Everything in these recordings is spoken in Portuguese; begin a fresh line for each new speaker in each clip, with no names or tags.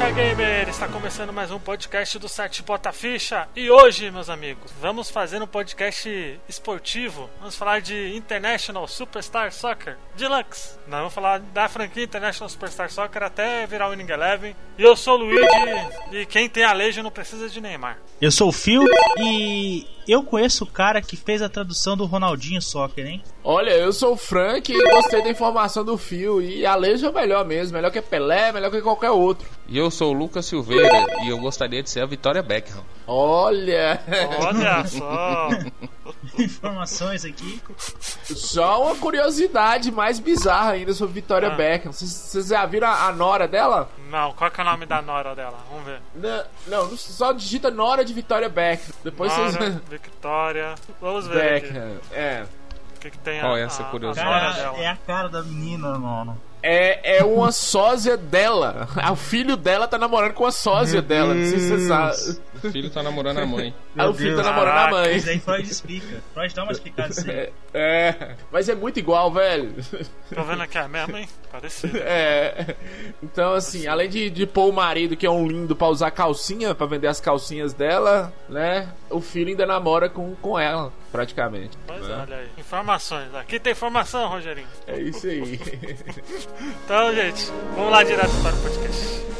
sure. Ficha Gamer! Está começando mais um podcast do site Bota Ficha. E hoje, meus amigos, vamos fazer um podcast esportivo. Vamos falar de International Superstar Soccer Deluxe. Nós vamos falar da franquia International Superstar Soccer até virar o Winning Eleven. E eu sou o Luigi, e quem tem a Legion não precisa de Neymar.
Eu sou o Phil e eu conheço o cara que fez a tradução do Ronaldinho Soccer, hein?
Olha, eu sou o Frank e gostei da informação do Fio. E a Leja é melhor mesmo, melhor que Pelé, melhor que qualquer outro.
E eu sou o Lucas Silveira e eu gostaria de ser a Vitória Beckham.
Olha!
Olha só!
Informações aqui.
Só uma curiosidade mais bizarra ainda sobre Vitória
Ah.
Beckham. Vocês- já viram a, a nora dela?
Não, qual que é o nome da nora dela? Vamos ver.
Não, não, só digita nora de Vitória Beckham. Depois
Nora,
vocês.
Victoria. Vamos ver aqui.
Beckham, é.
o que, que tem
Qual
a,
é essa
a- a
curiosidade?
dela.
é a cara da menina, mano.
É, é uma sósia dela. O filho dela tá namorando com a sósia dela. Não sei se você sabe.
O filho tá namorando a mãe.
Aí o filho tá namorando a mãe.
Isso aí Freud explica. Freud dá uma explicada assim.
É, é, mas é muito igual, velho.
Tô vendo aqui, é mesmo, hein? Parecido.
É. Então, assim, além de, de pôr o marido, que é um lindo, pra usar calcinha, pra vender as calcinhas dela, né? O filho ainda namora com, com ela, praticamente.
Pois
né?
é, olha aí. Informações. Aqui tem informação, Rogerinho.
É isso aí.
Então, gente, vamos lá direto para o podcast.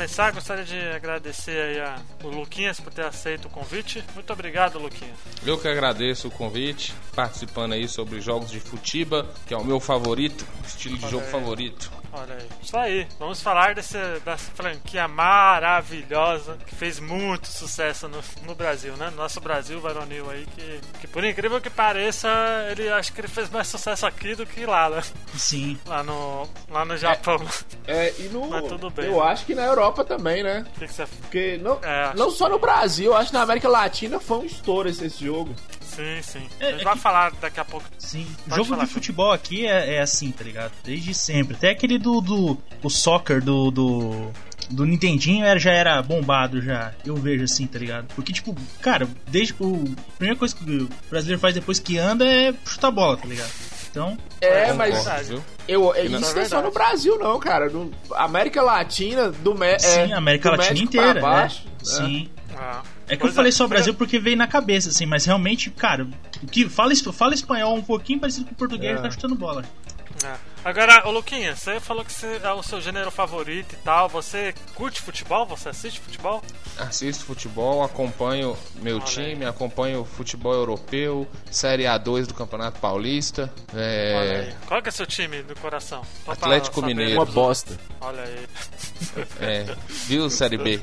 Começar, gostaria de agradecer aí a, o Luquinhas por ter aceito o convite. Muito obrigado, Luquinhas.
Eu que agradeço o convite, participando aí sobre jogos de futiba, que é o meu favorito, estilo de
Olha
jogo
aí.
favorito.
Olha aí. Isso aí. Vamos falar desse, dessa franquia maravilhosa que fez muito sucesso no, no Brasil, né? Nosso Brasil varonil aí, que, que por incrível que pareça, ele acho que ele fez mais sucesso aqui do que lá, né?
Sim.
Lá no, lá no Japão.
É, e no.
Mas tudo bem,
Eu
né?
acho que na Europa também, né?
O que, que você.
Porque não,
É,
não só no Brasil, eu acho que na América Latina foi um estouro esse, esse jogo.
Sim, sim.
É,
a gente
é
vai
que-
falar daqui a pouco.
Sim. O
Pode
jogo
falar,
de futebol aqui é, é assim, tá ligado? Desde sempre. Até aquele do. do o soccer do. do... Do Nintendinho era, já era bombado já. Eu vejo assim, tá ligado? Porque, tipo, cara, desde o. A primeira coisa que o brasileiro faz depois que anda é chutar bola, tá ligado? Então,
É, mas
Concordo, viu?
eu, é,
Isso
é
não é só no Brasil, não, cara. No América Latina, do me,
sim,
é,
a América Latina
México
inteira,
pra baixo,
né?
né?
Sim.
Ah,
É que
pois
eu falei só
foi-
Brasil porque veio na cabeça, assim, mas realmente, cara, o que fala, fala espanhol um pouquinho parecido com o português
É.
tá chutando bola.
É. Agora, ô Luquinha, você falou que você é o seu gênero favorito e tal. Você curte futebol? Você assiste futebol?
Assisto futebol, acompanho meu
Olha
time, acompanho o futebol europeu, Série A2 do Campeonato Paulista.
Olha
É,
aí. Qual que é seu time do coração? Só
Atlético. Mineiro.
Uma bosta.
Olha aí.
é, viu Série B?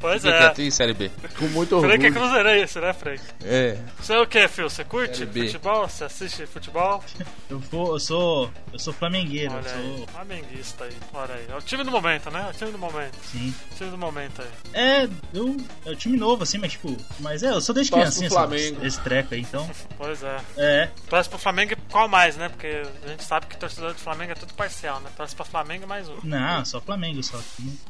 Pois
Fica
é.
quieto aí, Série B.
Com muito
Frank é
orgulho.
cruzeirense, né, Frank?
É,
Você é o que, Phil? Você curte futebol? Você assiste futebol?
Eu, vou, eu sou eu sou flamengueiro.
Olha aí,
Sou...
flamenguista aí. Olha aí. É o time do momento, né? É o time do momento.
Sim.
O time do momento aí.
É, eu. É o time novo, assim, mas tipo. Mas é, eu sou desde criancinha,
pro
esse, esse treco aí, então.
Pois é.
É.
Torce pro Flamengo e qual mais, né? Porque a gente sabe que torcedor do Flamengo é tudo parcial, né? Torce pro Flamengo e mais um.
Não, só Flamengo só.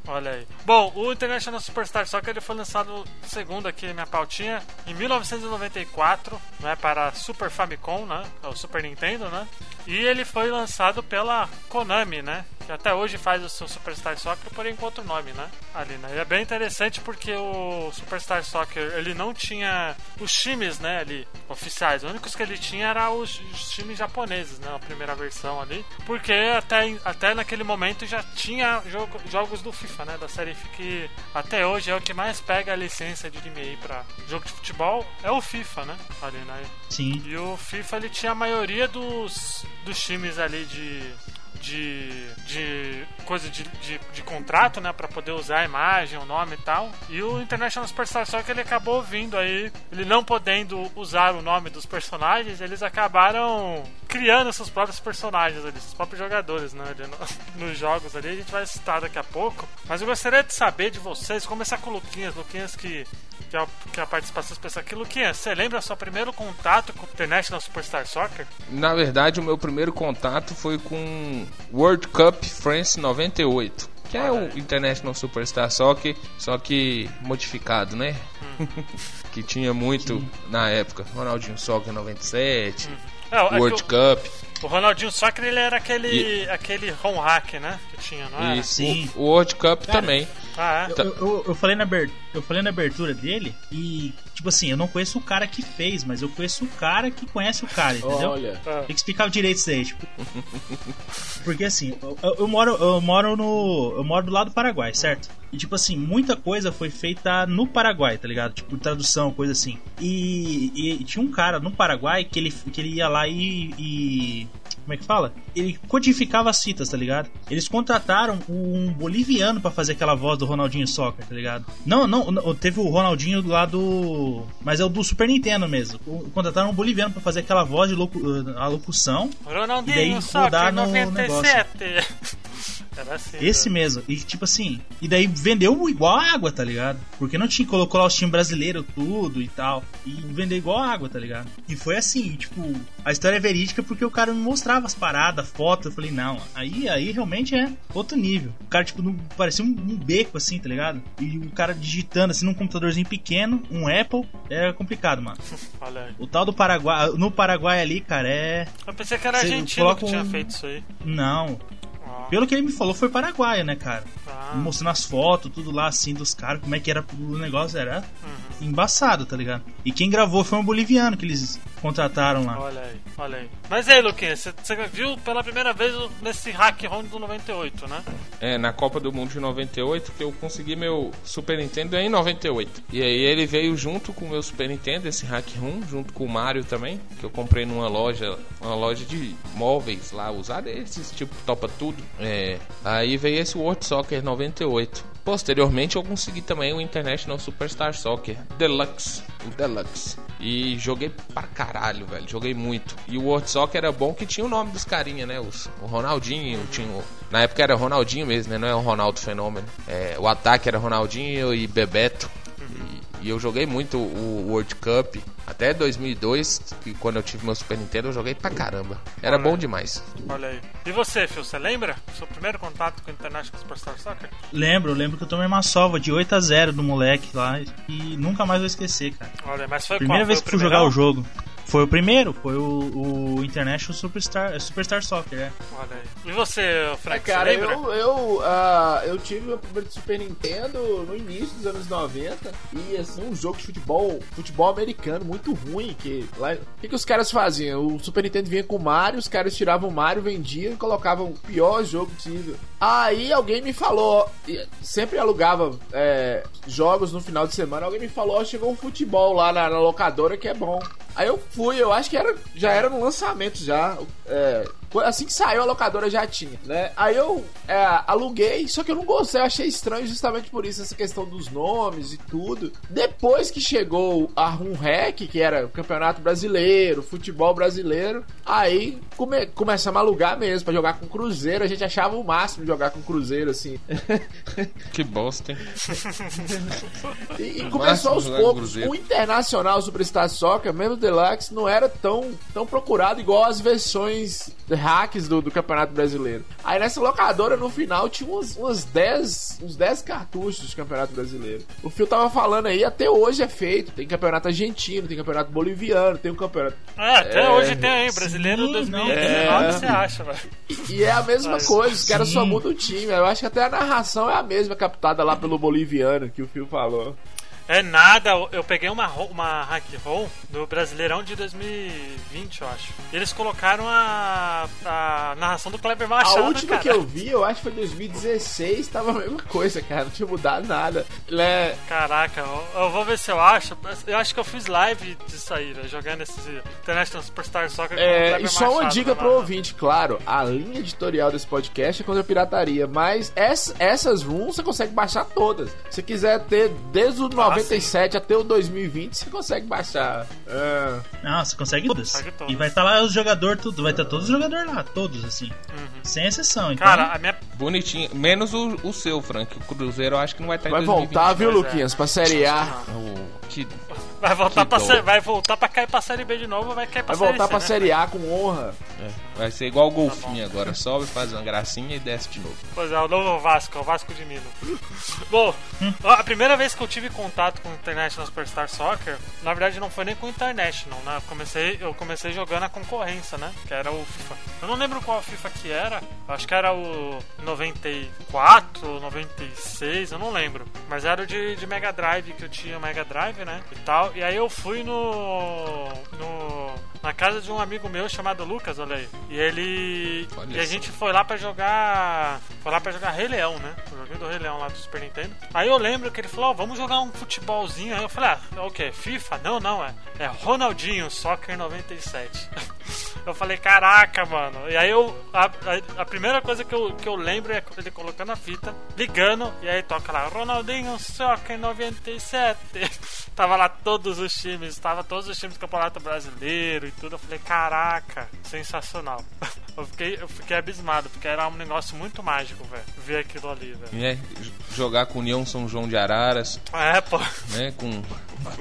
Olha aí. Bom, o International Superstar Soccer ele foi lançado, segundo aqui minha pautinha, em 1994, né, para Super Famicom, né, é o Super Nintendo, né? E ele foi lançado pela Konami, né? Que até hoje faz o seu Superstar Soccer, porém com outro nome, né? Ali, né? E é bem interessante porque o Superstar Soccer ele não tinha os times, né, ali oficiais. Os únicos que ele tinha eram os, os times japoneses, né? A primeira versão ali, porque até até naquele momento já tinha jogo, jogos do FIFA, né? Da série FIFA que até hoje é o que mais pega a licença de anime aí pra jogo de futebol é o FIFA, né? Ali, né?
Sim.
E o FIFA ele tinha a maioria dos, dos times ali de. Jeez. De, de coisa de, de, de contrato, né, para poder usar a imagem, o nome e tal. E o International Superstar Soccer ele acabou vindo aí, ele não podendo usar o nome dos personagens, eles acabaram criando seus próprios personagens ali, seus próprios jogadores, né, ali no- nos jogos ali. A gente vai citar daqui a pouco. Mas eu gostaria de saber de vocês, começar com o Luquinhas, Luquinhas que que é, a, que é a participação especial aqui. Luquinha, você lembra seu primeiro contato com o International Superstar Soccer?
Na verdade, o meu primeiro contato foi com World Cup France 98. Que é o International Superstar Soccer, só que modificado, né? que tinha muito na época. Ronaldinho Soccer 97,
É, é que
World
o,
Cup.
o Ronaldinho Soccer ele era aquele,
E-
aquele home hack, né? Que tinha, não era?
E
Sim.
o, o World Cup também.
Ah, é?
Eu, eu, eu falei na aber- eu falei na abertura dele e, tipo assim, eu não conheço o cara que fez, mas eu conheço o cara que conhece o cara, entendeu?
Olha.
Ah,
Tem que explicar direito isso aí, tipo. Porque assim, eu, eu- eu moro, eu moro no. Eu moro do lado do Paraguai, certo? E tipo assim, muita coisa foi feita no Paraguai, tá ligado? Tipo, tradução, coisa assim. E, e tinha um cara no Paraguai que ele, que ele ia lá e. e- como é que fala? Ele codificava as fitas, tá ligado? Eles contrataram um boliviano pra fazer aquela voz do Ronaldinho Soccer, tá ligado? Não, não, não, teve o Ronaldinho lá do. Mas é o do Super Nintendo mesmo. Contrataram um boliviano pra fazer aquela voz de locu... a locução. E daí
Ronaldinho Soccer
no
97. Era assim.
Esse
né?
mesmo. E tipo assim, e daí vendeu igual a água, tá ligado? Porque não tinha colocou lá os times brasileiros tudo e tal. E vendeu igual a água, tá ligado? E foi assim, tipo, a história é verídica porque o cara me mostrava as paradas, fotos. Eu falei, não, aí, aí realmente é outro nível. O cara, tipo, não, parecia um, um beco assim, tá ligado? E o cara digitando assim num computadorzinho pequeno, um Apple, é complicado, mano.
Olha aí.
O tal do Paraguai, no Paraguai ali, cara, é.
Eu pensei que era argentino que tinha
um-
feito isso aí.
Não. Pelo que ele me falou, foi paraguaia, né, cara?
ah,
mostrando as fotos, tudo lá assim dos caras, como é que era o negócio, era embaçado, tá ligado? E quem gravou foi um boliviano que eles contrataram lá.
Olha aí, olha aí. Mas e aí, Luquinha, você viu pela primeira vez nesse hack round do 98, né?
É, na Copa do Mundo de 98 que eu consegui meu Super Nintendo em 98. E aí ele veio junto com o meu Super Nintendo, esse Hack Room, junto com o Mario também, que eu comprei numa loja, uma loja de móveis lá, usado esses tipo topa tudo. É, aí veio esse World Soccer 98. Posteriormente eu consegui também o International Superstar Soccer Deluxe, o Deluxe. E joguei pra caralho, velho. Joguei muito. E o World Soccer era bom que tinha o nome dos carinha, né? Os, o Ronaldinho, tinha o- na época era Ronaldinho mesmo, né? Não é o Ronaldo Fenômeno. É, o ataque era Ronaldinho e Bebeto. E, eu joguei muito o World Cup até 2002, que quando eu tive meu Super Nintendo eu joguei pra caramba. Era bom demais.
Olha aí. E você, Phil, você lembra? Seu primeiro contato com o International Superstar Soccer?
Lembro, lembro que eu tomei uma sova de 8 a 0 do moleque lá e nunca mais vou esquecer, cara.
Olha, mas foi
Primeira
qual?
vez
foi
que fui jogar o jogo. Foi o primeiro, foi o, o International Superstar, Superstar Soccer, é.
Olha aí. E você,
É,
Frank,
cara,
você
eu, eu, ah, eu tive meu primeiro Super Nintendo no início dos anos 90 e assim, um jogo de futebol, futebol americano muito ruim, que lá, o que, que os caras faziam? O Super Nintendo vinha com o Mario, os caras tiravam o Mario, vendiam e colocavam o pior jogo possível. Aí alguém me falou, e sempre alugava é, jogos no final de semana, alguém me falou, ó, chegou um futebol lá na, na locadora que é bom. Aí eu fui, eu acho que era, já era no lançamento já. é, Assim que saiu, a locadora já tinha, né? Aí eu é, aluguei, só que eu não gostei, eu achei estranho justamente por isso, essa questão dos nomes e tudo. Depois que chegou a Rum Rec, que era o Campeonato Brasileiro, futebol brasileiro, aí come, começamos a alugar mesmo, pra jogar com Cruzeiro. A gente achava o máximo jogar com Cruzeiro, assim.
Que bosta, hein?
E, e começou aos poucos. O Internacional Superstar Soccer, mesmo o Deluxe, não era tão, tão procurado igual as versões hacks do, do Campeonato Brasileiro. Aí nessa locadora, no final, tinha uns, uns 10 uns 10 cartuchos do Campeonato Brasileiro. O Fio tava falando aí, até hoje é feito. Tem campeonato argentino, tem campeonato boliviano, tem um campeonato.
É, até
É,
hoje tem aí, brasileiro
sim,
2019,
é.
você acha, velho.
E é a mesma
Ah,
coisa, os caras só mudam o time. Eu acho que até a narração é a mesma, captada lá pelo boliviano, que o Fio falou.
É nada, eu peguei uma, uma hack roll do Brasileirão de 2020, eu acho. E eles colocaram a, a narração do Kleber
A
Machado,
última
cara.
que eu vi, eu acho que foi 2016, tava a mesma coisa, cara. Não tinha mudado nada. Ele é-
Caraca, eu, eu vou ver se eu acho. Eu acho que eu fiz live disso aí, né, jogando esse International Superstar Soccer com
É,
Kleber
e só uma
Machado,
dica
né,
pro ouvinte, claro, a linha editorial desse podcast é contra a pirataria, mas essa- essas rooms você consegue baixar todas. Se quiser ter desde o 97 até o 2020, você consegue baixar. É,
Não, você consegue todas.
Consegue todas.
E vai estar lá os jogadores, tudo. Vai estar todos os jogadores lá, todos, assim. Sem exceção. Então,
Cara, a minha.
Bonitinho. Menos o, o seu, Frank. O Cruzeiro eu acho que não vai estar
vai
em
voltar,
2020.
viu,
pois é.
Luquinhas, pra Série A.
Oh, que...
Vai voltar,
Que
pra vai voltar pra cair pra Série B de novo, vai cair pra
Vai voltar
série
pra
C, né?
Série A com honra.
é, vai ser igual o golfinho agora. Sobe, faz uma gracinha e desce de novo.
Pois é, o novo Vasco, o Vasco de Minas. Bom, a primeira vez que eu tive contato com o International Superstar Soccer, na verdade não foi nem com o International, né? Eu comecei, eu comecei jogando a concorrência, né? Que era o FIFA. Eu não lembro qual FIFA que era, acho que era o 94, 96, eu não lembro. Mas era o de, de Mega Drive, que eu tinha Mega Drive, né? E tal. E aí eu fui no. no na casa de um amigo meu chamado Lucas, olha aí. E ele.
Olha
e a gente foi lá pra jogar. Foi lá pra jogar Rei Leão, né? O joguinho do Rei Leão lá do Super Nintendo. Aí eu lembro que ele falou: Ó, vamos jogar um futebolzinho. Aí eu falei: Ah, o quê? FIFA? Não, não, é. É Ronaldinho, Soccer 97. eu falei: Caraca, mano. E aí eu. A, a- a primeira coisa que eu, que eu lembro é ele colocando a fita, ligando, e aí toca lá: Ronaldinho, Soccer 97. tava lá todos os times, tava todos os times do Campeonato Brasileiro e tudo. Eu falei: Caraca, sensacional. eu, fiquei, eu fiquei abismado, porque era um negócio muito mágico, velho. Ver aquilo ali, velho.
J- Jogar com União São João de Araras,
É, pô.
né? Com,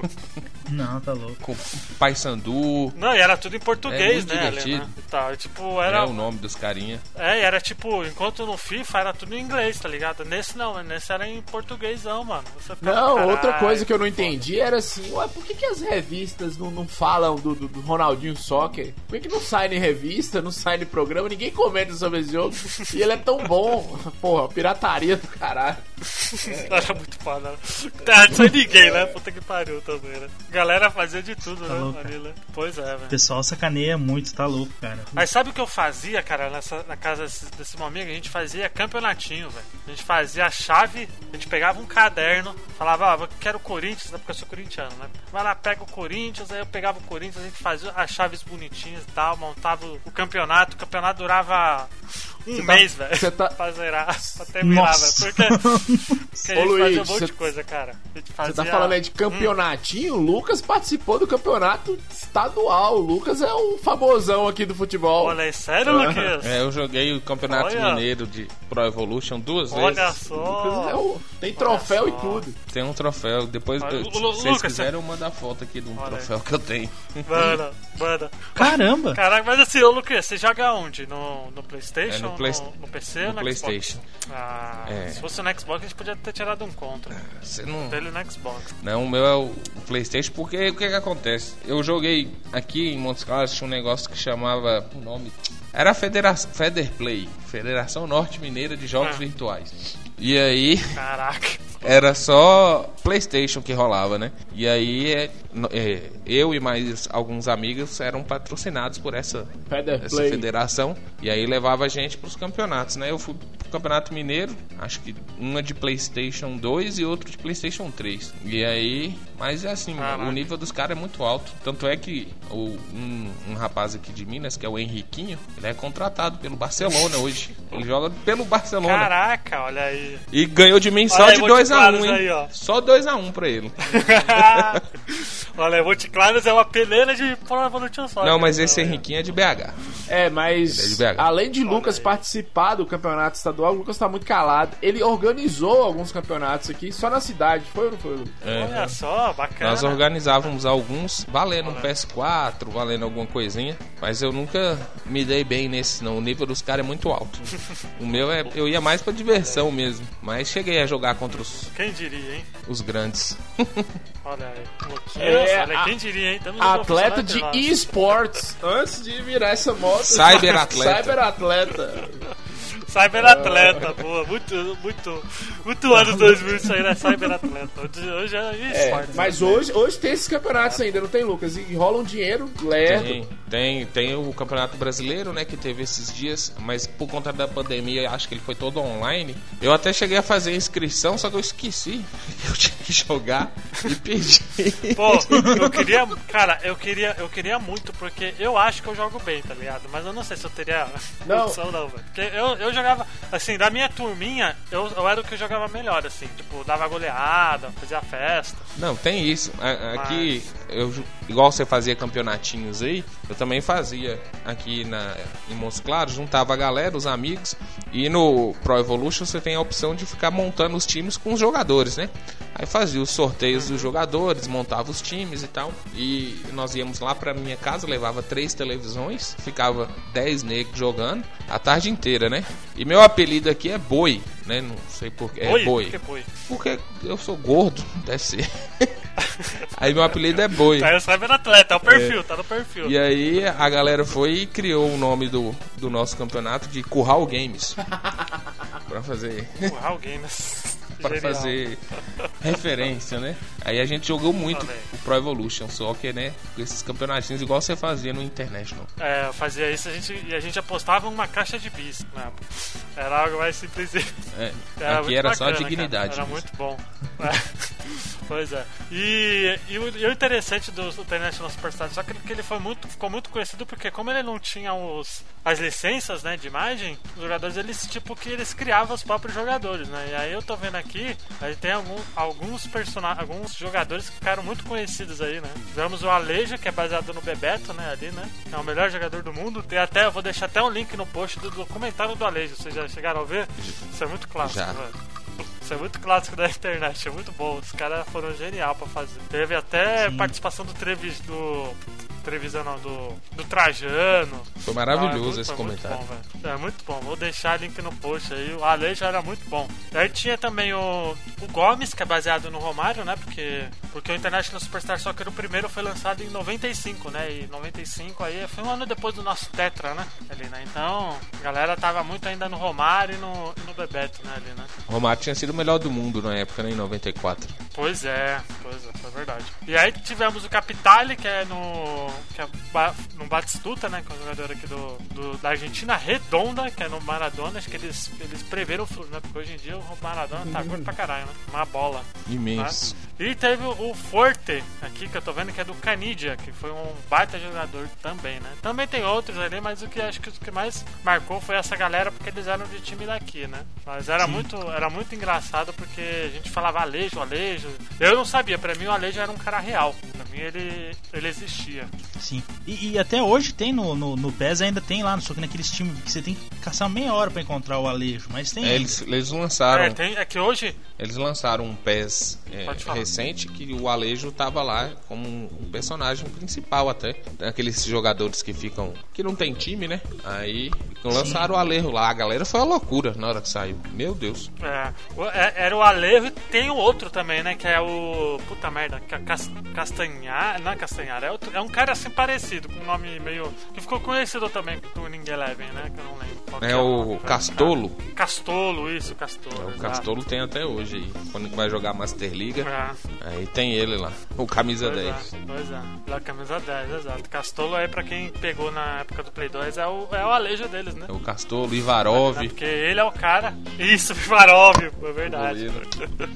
não, tá louco.
com Paysandu.
Não, e era tudo em português,
muito
né, ali, né? E tal. E, tipo,
É
era.
o nome dos carinha.
É, e era tipo, enquanto no FIFA era tudo em inglês, tá ligado? Nesse não, nesse era em portuguêsão, mano.
Não,
"Caralho,
outra coisa que eu não
foda."
entendi era assim, ué, por que, que as revistas não, não falam do, do, do Ronaldinho Soccer? Por que, que não sai em revista, não sai em programa, ninguém comenta sobre esse jogo? E ele é tão bom. Porra, pirataria do caralho.
Era muito foda. né? Tá, sem ninguém, né? Puta que pariu também, né? Galera fazia de tudo,
Tá
né?
louco.
Né? Pois é,
O
velho.
pessoal sacaneia muito, tá louco, cara.
Mas sabe o que eu fazia, cara, nessa, na casa desse, meu amigo? A gente fazia campeonatinho, velho. A gente fazia a chave, a gente pegava um caderno, falava, ó, eu quero o Corinthians, né? Porque eu sou corintiano, né? Vai lá, pega o Corinthians, aí eu pegava o Corinthians, a gente fazia as chaves bonitinhas e tal, montava o, o campeonato. O campeonato durava um
tá-
mês, velho.
você tá-
Pra zerar, pra terminar, velho. Porque, porque a gente
Ô, Luiz,
fazia um monte
você-
de coisa, cara.
Você
fazia...
tá falando aí de campeonatinho? O Lucas participou do campeonato estadual. O Lucas é o famosão aqui do futebol.
Olha aí, sério, Luquinhas?
É, eu joguei o Campeonato
Olha.
Mineiro de Pro Evolution duas
Olha
vezes.
O Lucas é
só.
o- Tem troféu
Olha
e
só.
tudo.
Tem um troféu. Depois,
Olha,
eu- se
Lu-
vocês
Lucas,
quiserem, eu mando a foto aqui de um
Olha aí.
troféu que eu tenho.
Manda, manda.
Caramba!
Caraca, mas assim, ô Lucas, você joga onde? No, no Playstation?
É, no Play-
no, no PC ou
no
no Xbox?
PlayStation.
Ah,
É.
se fosse no Xbox, a gente podia ter tirado um contra.
Você não.
Dele no Xbox.
Não, o meu é o PlayStation, porque o que que acontece? Eu joguei aqui em Montes Claros, tinha um negócio que chamava. O nome. Era a Federação. Federplay Federação Norte Mineira de Jogos
Ah.
Virtuais. E aí.
Caraca.
Era só PlayStation que rolava, né? E aí é, é, eu e mais alguns amigos eram patrocinados por essa, essa federação. E aí levava a gente pros campeonatos, né? Eu fui pro Campeonato Mineiro, acho que uma de PlayStation 2 e outro de PlayStation 3. E aí, mas é assim,
Caraca.
o nível dos caras é muito alto. Tanto é que o, um, um rapaz aqui de Minas, que é o Henriquinho, ele é contratado pelo Barcelona hoje. Ele joga pelo Barcelona.
Caraca, olha aí.
E ganhou de mim só de
Monte
2x1,
Claros
hein?
aí, ó.
Só 2x1 pra ele.
olha, Monte Claros é uma peleira de Pro Evolution Soccer.
Não, mas esse Henriquinho é de BH.
É, mas
é de BH.
além de Lucas
aí.
participar do campeonato estadual, o Lucas tá muito calado. Ele organizou alguns campeonatos aqui só na cidade, foi ou não foi, Lucas?
É.
Olha só, bacana.
Nós organizávamos alguns valendo um PS4, valendo alguma coisinha, mas eu nunca me dei bem nesse não. O nível dos caras é muito alto. O meu é. Eu ia mais pra diversão mesmo. Mas cheguei a jogar contra os,
Quem diria, hein?
os grandes.
Olha aí. Louquinho.
É,
olha,
a-
quem diria, hein? Um
Atleta de esportes. Antes de virar essa moto.
Cyberatleta.
Cyberatleta.
Cyberatleta, boa. Muito, muito, muito anos 2000 isso aí, né? Cyberatleta. Hoje- Hoje é
É,
esporte.
mas hoje, hoje tem esses campeonatos ainda, não tem, Lucas? E rola um dinheiro lerdo.
Tem, tem, tem o Campeonato Brasileiro, né, que teve esses dias, mas por conta da pandemia, acho que ele foi todo online. Eu até cheguei a fazer inscrição, só que eu esqueci. Eu tinha que jogar e perdi.
Pô, eu queria, cara, eu queria, eu queria muito, porque eu acho que eu jogo bem, tá ligado? Mas eu não sei se eu teria
Não.
opção não, velho. Porque eu, eu jogava, assim, da minha turminha, eu, eu era o que jogava melhor, assim, tipo, dava goleada, fazia festa.
Não, tem isso. A- Aqui, eu, ju- igual você fazia campeonatinhos aí, eu também fazia aqui na, em Montes Claros, juntava a galera, os amigos, e no Pro Evolution você tem a opção de ficar montando os times com os jogadores, né? Aí fazia os sorteios dos jogadores, montava os times e tal. E nós íamos lá pra minha casa, levava três televisões, ficava dez negros jogando a tarde inteira, né? E meu apelido aqui é Boi, né? Não sei porquê. É
Boi? Por que boi?
Porque eu sou gordo, deve ser. aí meu apelido é Boi.
Aí o Cyberatleta, é o perfil, tá no perfil.
E aí a galera foi e criou o nome do, do nosso campeonato de Curral Games. pra fazer.
Curral Games. Genial.
fazer referência, né? Aí a gente jogou muito o Pro Evolution, só que, né, com esses campeonatinhos igual você fazia no International.
É, eu fazia isso a gente, e a gente apostava uma caixa de bis. Né? Era algo mais simples.
É,
Era
aqui era só
bacana,
dignidade.
cara. Era
mesmo.
muito bom. É. Pois é. E, e, o, e o interessante do International Superstar só que ele, que ele foi muito, ficou muito conhecido porque como ele não tinha os, as licenças né, de imagem, os jogadores eles tipo que eles criavam os próprios jogadores, né? E aí eu tô vendo aqui, aí tem algum, alguns personagens, alguns jogadores que ficaram muito conhecidos aí, né? Tivemos o Aleja, que é baseado no Bebeto, né, ali, né? É o melhor jogador do mundo. Tem até, eu vou deixar até um link no post do documentário do Aleja. Vocês já chegaram a ver? Isso é muito clássico,
Já.
velho. Isso é muito clássico da internet, é muito bom. Os caras foram genial pra fazer. Teve até participação do Trevis do. Não, do. do Trajano.
Foi
Ah, é
maravilhoso
muito-
esse
foi muito
comentário.
bom, é muito bom, vou deixar link no post aí. O Ale já era muito bom. Aí tinha também o, o Gomes, que é baseado no Romário, né? Porque, porque o International Superstar Soccer o primeiro foi lançado em 95, né? E 95 aí foi um ano depois do nosso Tetra, né? Ali, né? Então, a galera tava muito ainda no Romário e no, e no Bebeto, né? Ali, né?
O Romário tinha sido o melhor do mundo na época, né, em 94.
Pois é, pois é, foi verdade. E aí tivemos o Capitale, que é no. Que é no Batistuta, né? Que é um jogador aqui do, do- da Argentina, Redonda, que é no Maradona. Acho que eles, eles preveram o futuro, né? Porque hoje em dia o Maradona tá gordo pra caralho, né? Uma bola.
Imenso.
E teve o Forte, aqui que eu tô vendo que é do Canidia, que foi um baita jogador também, né? Também tem outros ali, mas o que acho que o que mais marcou foi essa galera, porque eles eram de time daqui, né? Mas era muito, era muito engraçado porque a gente falava Alejo, Alejo. Eu não sabia, pra mim o Alejo era um cara real. Pra mim ele, ele existia.
Sim. E, e até hoje tem no, no, no PES, ainda tem lá, só que naqueles times que você tem que caçar meia hora pra encontrar o Alejo, mas tem.
É, eles, eles lançaram.
É, tem, é que hoje.
Eles lançaram um PES é, recente que o Alejo tava lá como um personagem principal até. Aqueles jogadores que ficam. que não tem time, né? Aí Lançaram o Alejo lá, a galera foi uma loucura na hora que saiu. Meu Deus.
É, o- é- era o Alejo e tem o outro também, né? Que é o. Puta merda, é Cas- Castanhar. Não é Castanhar, é, outro- é um cara assim parecido, com um nome meio. que ficou conhecido também do Winning Eleven, né? Que eu não lembro.
É
nome.
o Castolo.
Castolo, isso, Castolo.
O
exato.
Castolo tem até hoje aí. Quando vai jogar Master Liga,
É.
aí tem ele lá. O camisa
Pois
10.
é, pois é. Da camisa 10, exato. Castolo aí, pra quem pegou na época do Play 2, é o, é o Alejo deles, né?
É o Castolo, Ivarov.
Porque ele é o cara. Isso, Vivarov, é verdade.
Goleiro.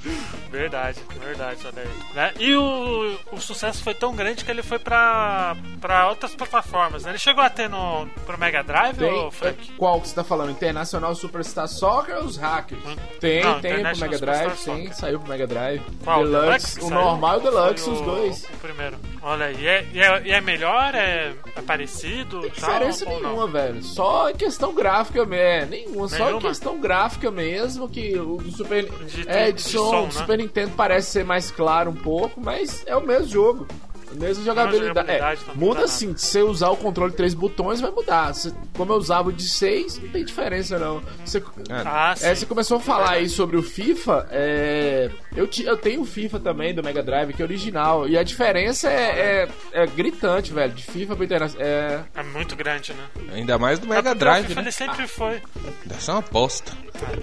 verdade, verdade, olha aí. Né? E o, o sucesso foi tão grande que ele foi pra, pra outras plataformas, né? Ele chegou a ter no, pro Mega Drive,
Tem,
ou Frank?
qual que você tá falando? Internacional Superstar Soccer ou os hackers? Tem,
Não,
tem pro Mega Drive,
Soccer.
saiu pro Mega Drive.
Qual? O
Deluxe, o
saiu?
normal e o Deluxe,
o-
os dois.
O primeiro. Olha e é, e é, e é melhor? É, é parecido?
Não tem
tal,
diferença
não?
nenhuma, velho. Só em questão gráfica mesmo. É, nenhuma. Só em
Nenhuma?
questão gráfica mesmo. Que o do Super.
De-
é,
de
de,
som,
som.
né?
Super Nintendo parece ser mais claro um pouco, mas é o mesmo jogo. A mesma jogabilidade. É,
também,
muda
tá
sim. Se você usar o controle de três botões, vai mudar. Se- como eu usava o de seis, não tem diferença não. Você,
Ah, sim.
é, você começou a falar aí sobre o FIFA. É, eu, ti- eu tenho o FIFA também do Mega Drive, que é original. E a diferença é, é- é gritante, velho. De FIFA pro Internacional. É,
É muito grande, né?
Ainda mais do
É
Mega Drive,
o FIFA
né?
ele sempre foi.
Deve ser uma bosta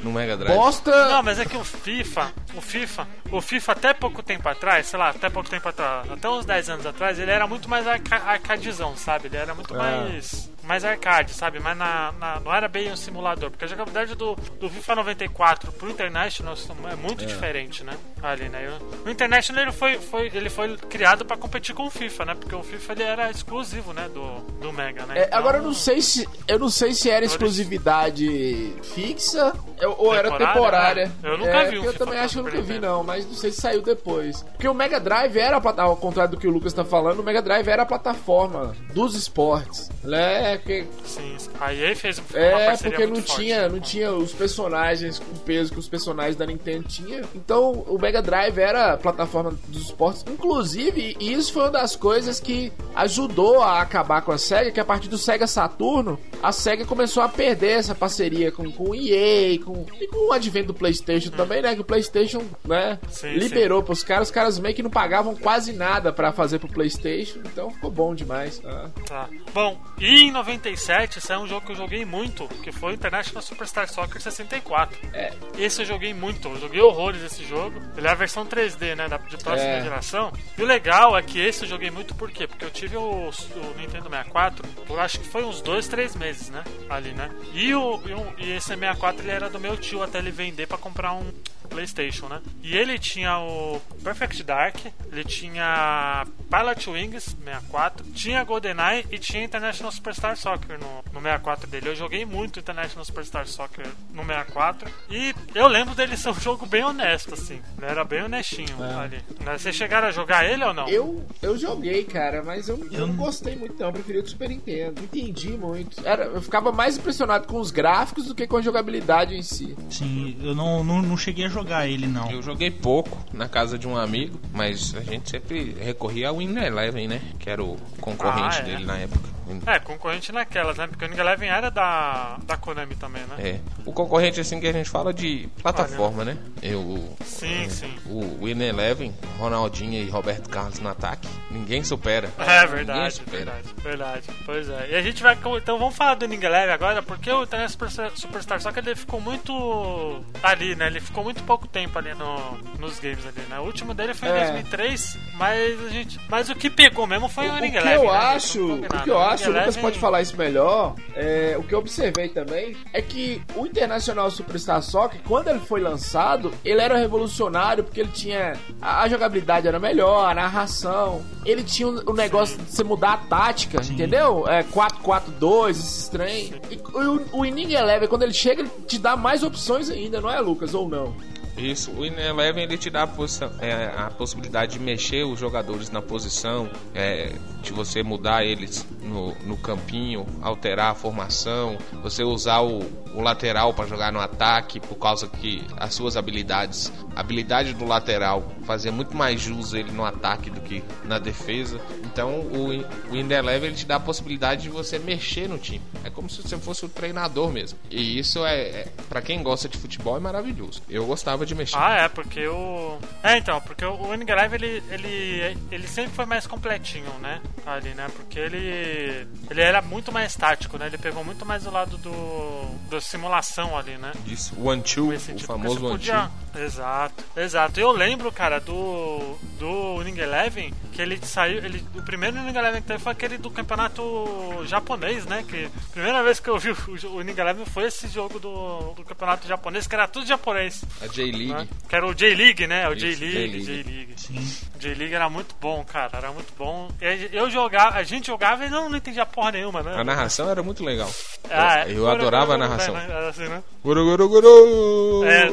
no Mega Drive.
bosta.
Não, mas é que o FIFA, o FIFA, o FIFA até pouco tempo atrás, sei lá, até pouco tempo atrás, até uns 10 anos atrás, ele era muito mais arca arcadezão, sabe? Ele era muito mais mais arcade, sabe? Mas na, na- não era bem um simulador, porque a jogabilidade do, do FIFA 94 pro International é muito diferente, né? Ali, né? O- O International ele foi, foi, ele foi criado pra competir com o FIFA, né? Porque o FIFA ele era exclusivo, né? Do, do Mega, né?
É,
Então,
agora eu não sei se eu não sei se era exclusividade fixa ou- ou era
Temporária,
temporária.
né? Eu nunca
É,
vi um
Eu
FIFA
também acho que eu nunca vi não, mas não sei se saiu depois. Porque o Mega Drive era ao contrário do que o Lucas tá falando, o Mega Drive era a plataforma dos esportes. Né? Que,
Sim, a EA fez uma
é, porque não
forte,
tinha,
né,
não tinha os personagens com o peso que os personagens da Nintendo tinham. Então, o Mega Drive era a plataforma dos esportes. Inclusive, isso foi uma das coisas que ajudou a acabar com a SEGA, que a partir do Sega Saturno, a SEGA começou a perder essa parceria com, com o EA, com, e com o advento do PlayStation também, né? Que o PlayStation, né,
Sim,
liberou pros caras, os caras meio que não pagavam quase nada pra fazer pro PlayStation, então ficou bom demais. Ah.
Tá. Bom, e em 97 saiu um jogo que eu joguei muito, que foi o International Superstar Soccer 64.
É.
Esse eu joguei muito, eu joguei horrores esse jogo. Ele é a versão 3D, né, da, de próxima
É.
geração. E o legal é que esse eu joguei muito por quê? Porque eu tive o, o Nintendo 64 por acho que foi uns 2, 3 meses, né, ali, né. E, o, e, o- e esse 64 ele era do meu tio até ele vender pra comprar um PlayStation, né? E ele tinha o Perfect Dark, ele tinha Pilot Wings 64, tinha GoldenEye e tinha International Superstar Soccer no, no 64 dele. Eu joguei muito International Superstar Soccer no 64 e eu lembro dele ser um jogo bem honesto, assim. Ele era bem honestinho ali. Né, Vocês chegaram a jogar ele ou não?
Eu, eu joguei, cara, mas eu, eu não gostei muito, não. Eu preferia o Super Nintendo. Entendi muito. Era, eu ficava mais impressionado com os gráficos do que com a jogabilidade em si.
Sim, eu não, não, não cheguei a jogar ele, não.
Eu joguei pouco na casa de um amigo, mas a gente sempre recorria ao Win Eleven, né? Que era o concorrente
Ah, é.
dele na época.
É, concorrente naquelas, né? Porque o Ninja Eleven era da, da Konami também, né?
É. O concorrente, assim, que a gente fala de plataforma, né? Eu,
Sim, sim.
o Win Eleven, Ronaldinho e Roberto Carlos no ataque, ninguém supera.
É verdade,
supera.
verdade, verdade. Pois é. E a gente vai. Então vamos falar do Ninja Eleven agora, porque o Internet Superstar, Superstar Soccer ele ficou muito ali, né? Ele ficou muito pouco tempo ali no, nos games ali, né? O último dele foi em
É.
2003, mas a gente. Mas o que pegou mesmo foi o,
O
Ninja
que
Eleven.
eu
né,
acho, o que eu
né?
Acho, o
Ninja
Lucas pode falar isso melhor, é, o que eu observei também é que o Internacional Superstar Soccer, quando ele foi lançado, ele era revolucionário porque ele tinha a, a jogabilidade era melhor, a narração, ele tinha o, o negócio de você mudar a tática, entendeu? É 4-4-2, esses trem. E o, o Inning Eleven, quando ele chega, ele te dá mais opções ainda, não é, Lucas? Ou não?
Isso, o Eleven ele te dá a, posição- é, a possibilidade de mexer os jogadores na posição, é, de você mudar eles no, no campinho, alterar a formação, você usar o, o lateral para jogar no ataque, por causa que as suas habilidades, a habilidade do lateral fazia muito mais jus ele no ataque do que na defesa. Então o, o In ele te dá a possibilidade de você mexer no time. É como se você fosse o treinador mesmo. E isso é, é para quem gosta de futebol é maravilhoso. Eu gostava de mexer.
Ah, é, porque o. É, então, porque o Winning Eleven ele, ele, ele sempre foi mais completinho, né? Ali, né? Porque ele. Ele era muito mais tático, né? Ele pegou muito mais do lado do. da simulação ali, né?
Isso, o Two,
Nesse
o
sentido,
famoso
podia... Exato, exato. Eu lembro, cara, do. do Winning Eleven, que ele saiu. Ele, o primeiro Winning Eleven que teve foi aquele do campeonato japonês, né? Que a primeira vez que eu vi o, o Winning Eleven foi esse jogo do, do campeonato japonês, que era tudo japonês.
A J-League.
né? Que era o J-League, né? O J-League,
J-League.
J-League. Era muito bom, cara. Era muito bom. E Eu jogava, a gente jogava e não, não entendia porra nenhuma, né?
A narração era muito legal.
Ah,
eu adorava a narração.
Era assim, né?
Guru, guru, guru.
É,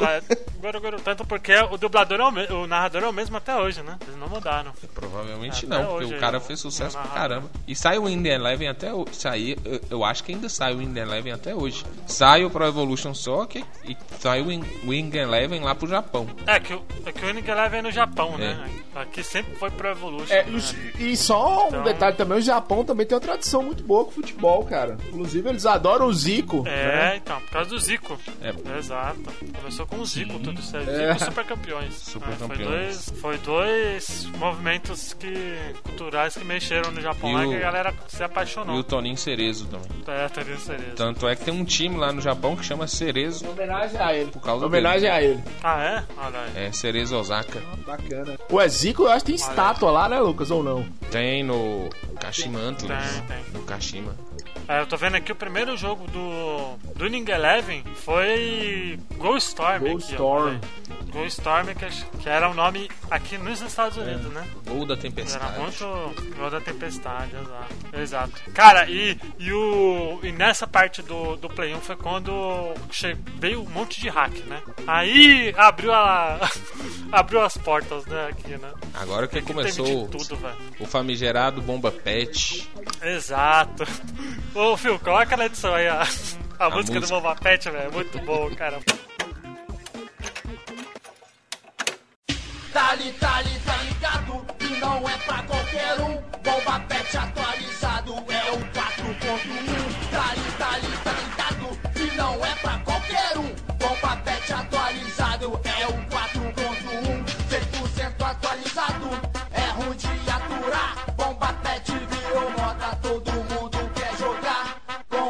goro, goro, tanto porque o dublador é o, me- o narrador é o mesmo até hoje, né? Eles não mudaram.
Provavelmente
Até
não, porque
hoje
o cara
eu-
fez sucesso
eu
pra caramba. E sai o Indie Eleven até hoje. Sai, eu, eu acho que ainda sai o Indie Eleven até hoje. Sai o Pro Evolution Soccer e sai o Wing Wing Eleven lá pro Japão.
É que, o- é que o Eleven é no Japão,
É.
né? Aqui sempre foi Pro Evolution.
É,
né?
e e só um
Então-
detalhe também, o Japão também tem uma tradição muito boa com futebol, cara. Inclusive, eles adoram o Zico.
É,
né?
então, por causa do Zico.
É.
Exato. Começou com o Zico, tudo isso aí.
É.
Zico Super Campeões.
Super
É, foi,
Campeões.
dois, foi dois movimentos que, culturais que mexeram no Japão
E
lá
o-
que a galera se
E
apaixonou.
o Toninho Cerezo também.
É, teria certeza.
Tanto é que tem um time lá no Japão que chama Cerezo.
Em homenagem a ele.
Por causa
homenagem a ele.
Ah, é? Olha aí.
É Cerezo Osaka.
Bacana. O Zico, eu acho que tem estátua lá, né, Lucas? Ou não?
Tem no Kashima Antlers. No Kashima.
É, eu tô vendo aqui o primeiro jogo do, do Winning Eleven foi Gol Storm. Ó,
Storm.
Gol Storm, que, que era o nome aqui nos Estados Unidos, né?
Gol da
Era
Tempestade.
muito Gol da Tempestade, exato. Exato. Cara, e, e, o, e nessa parte do, do Play 1 foi quando veio um monte de hack, né? Aí abriu a. abriu as portas, né? Aqui, né?
Agora que começou
tudo,
o famigerado Bomba Pet.
Exato. Ô, Phil, coloca na edição aí a, a, música,
música.
do Boba Pet, velho. É muito bom, cara.
Tá li, tá li, tá ligado? Que não é pra qualquer um. Bomba pet atualizado é o 4.1. Tá li, tá li, tá ligado? Que não é pra qualquer um. Bomba pet atualizado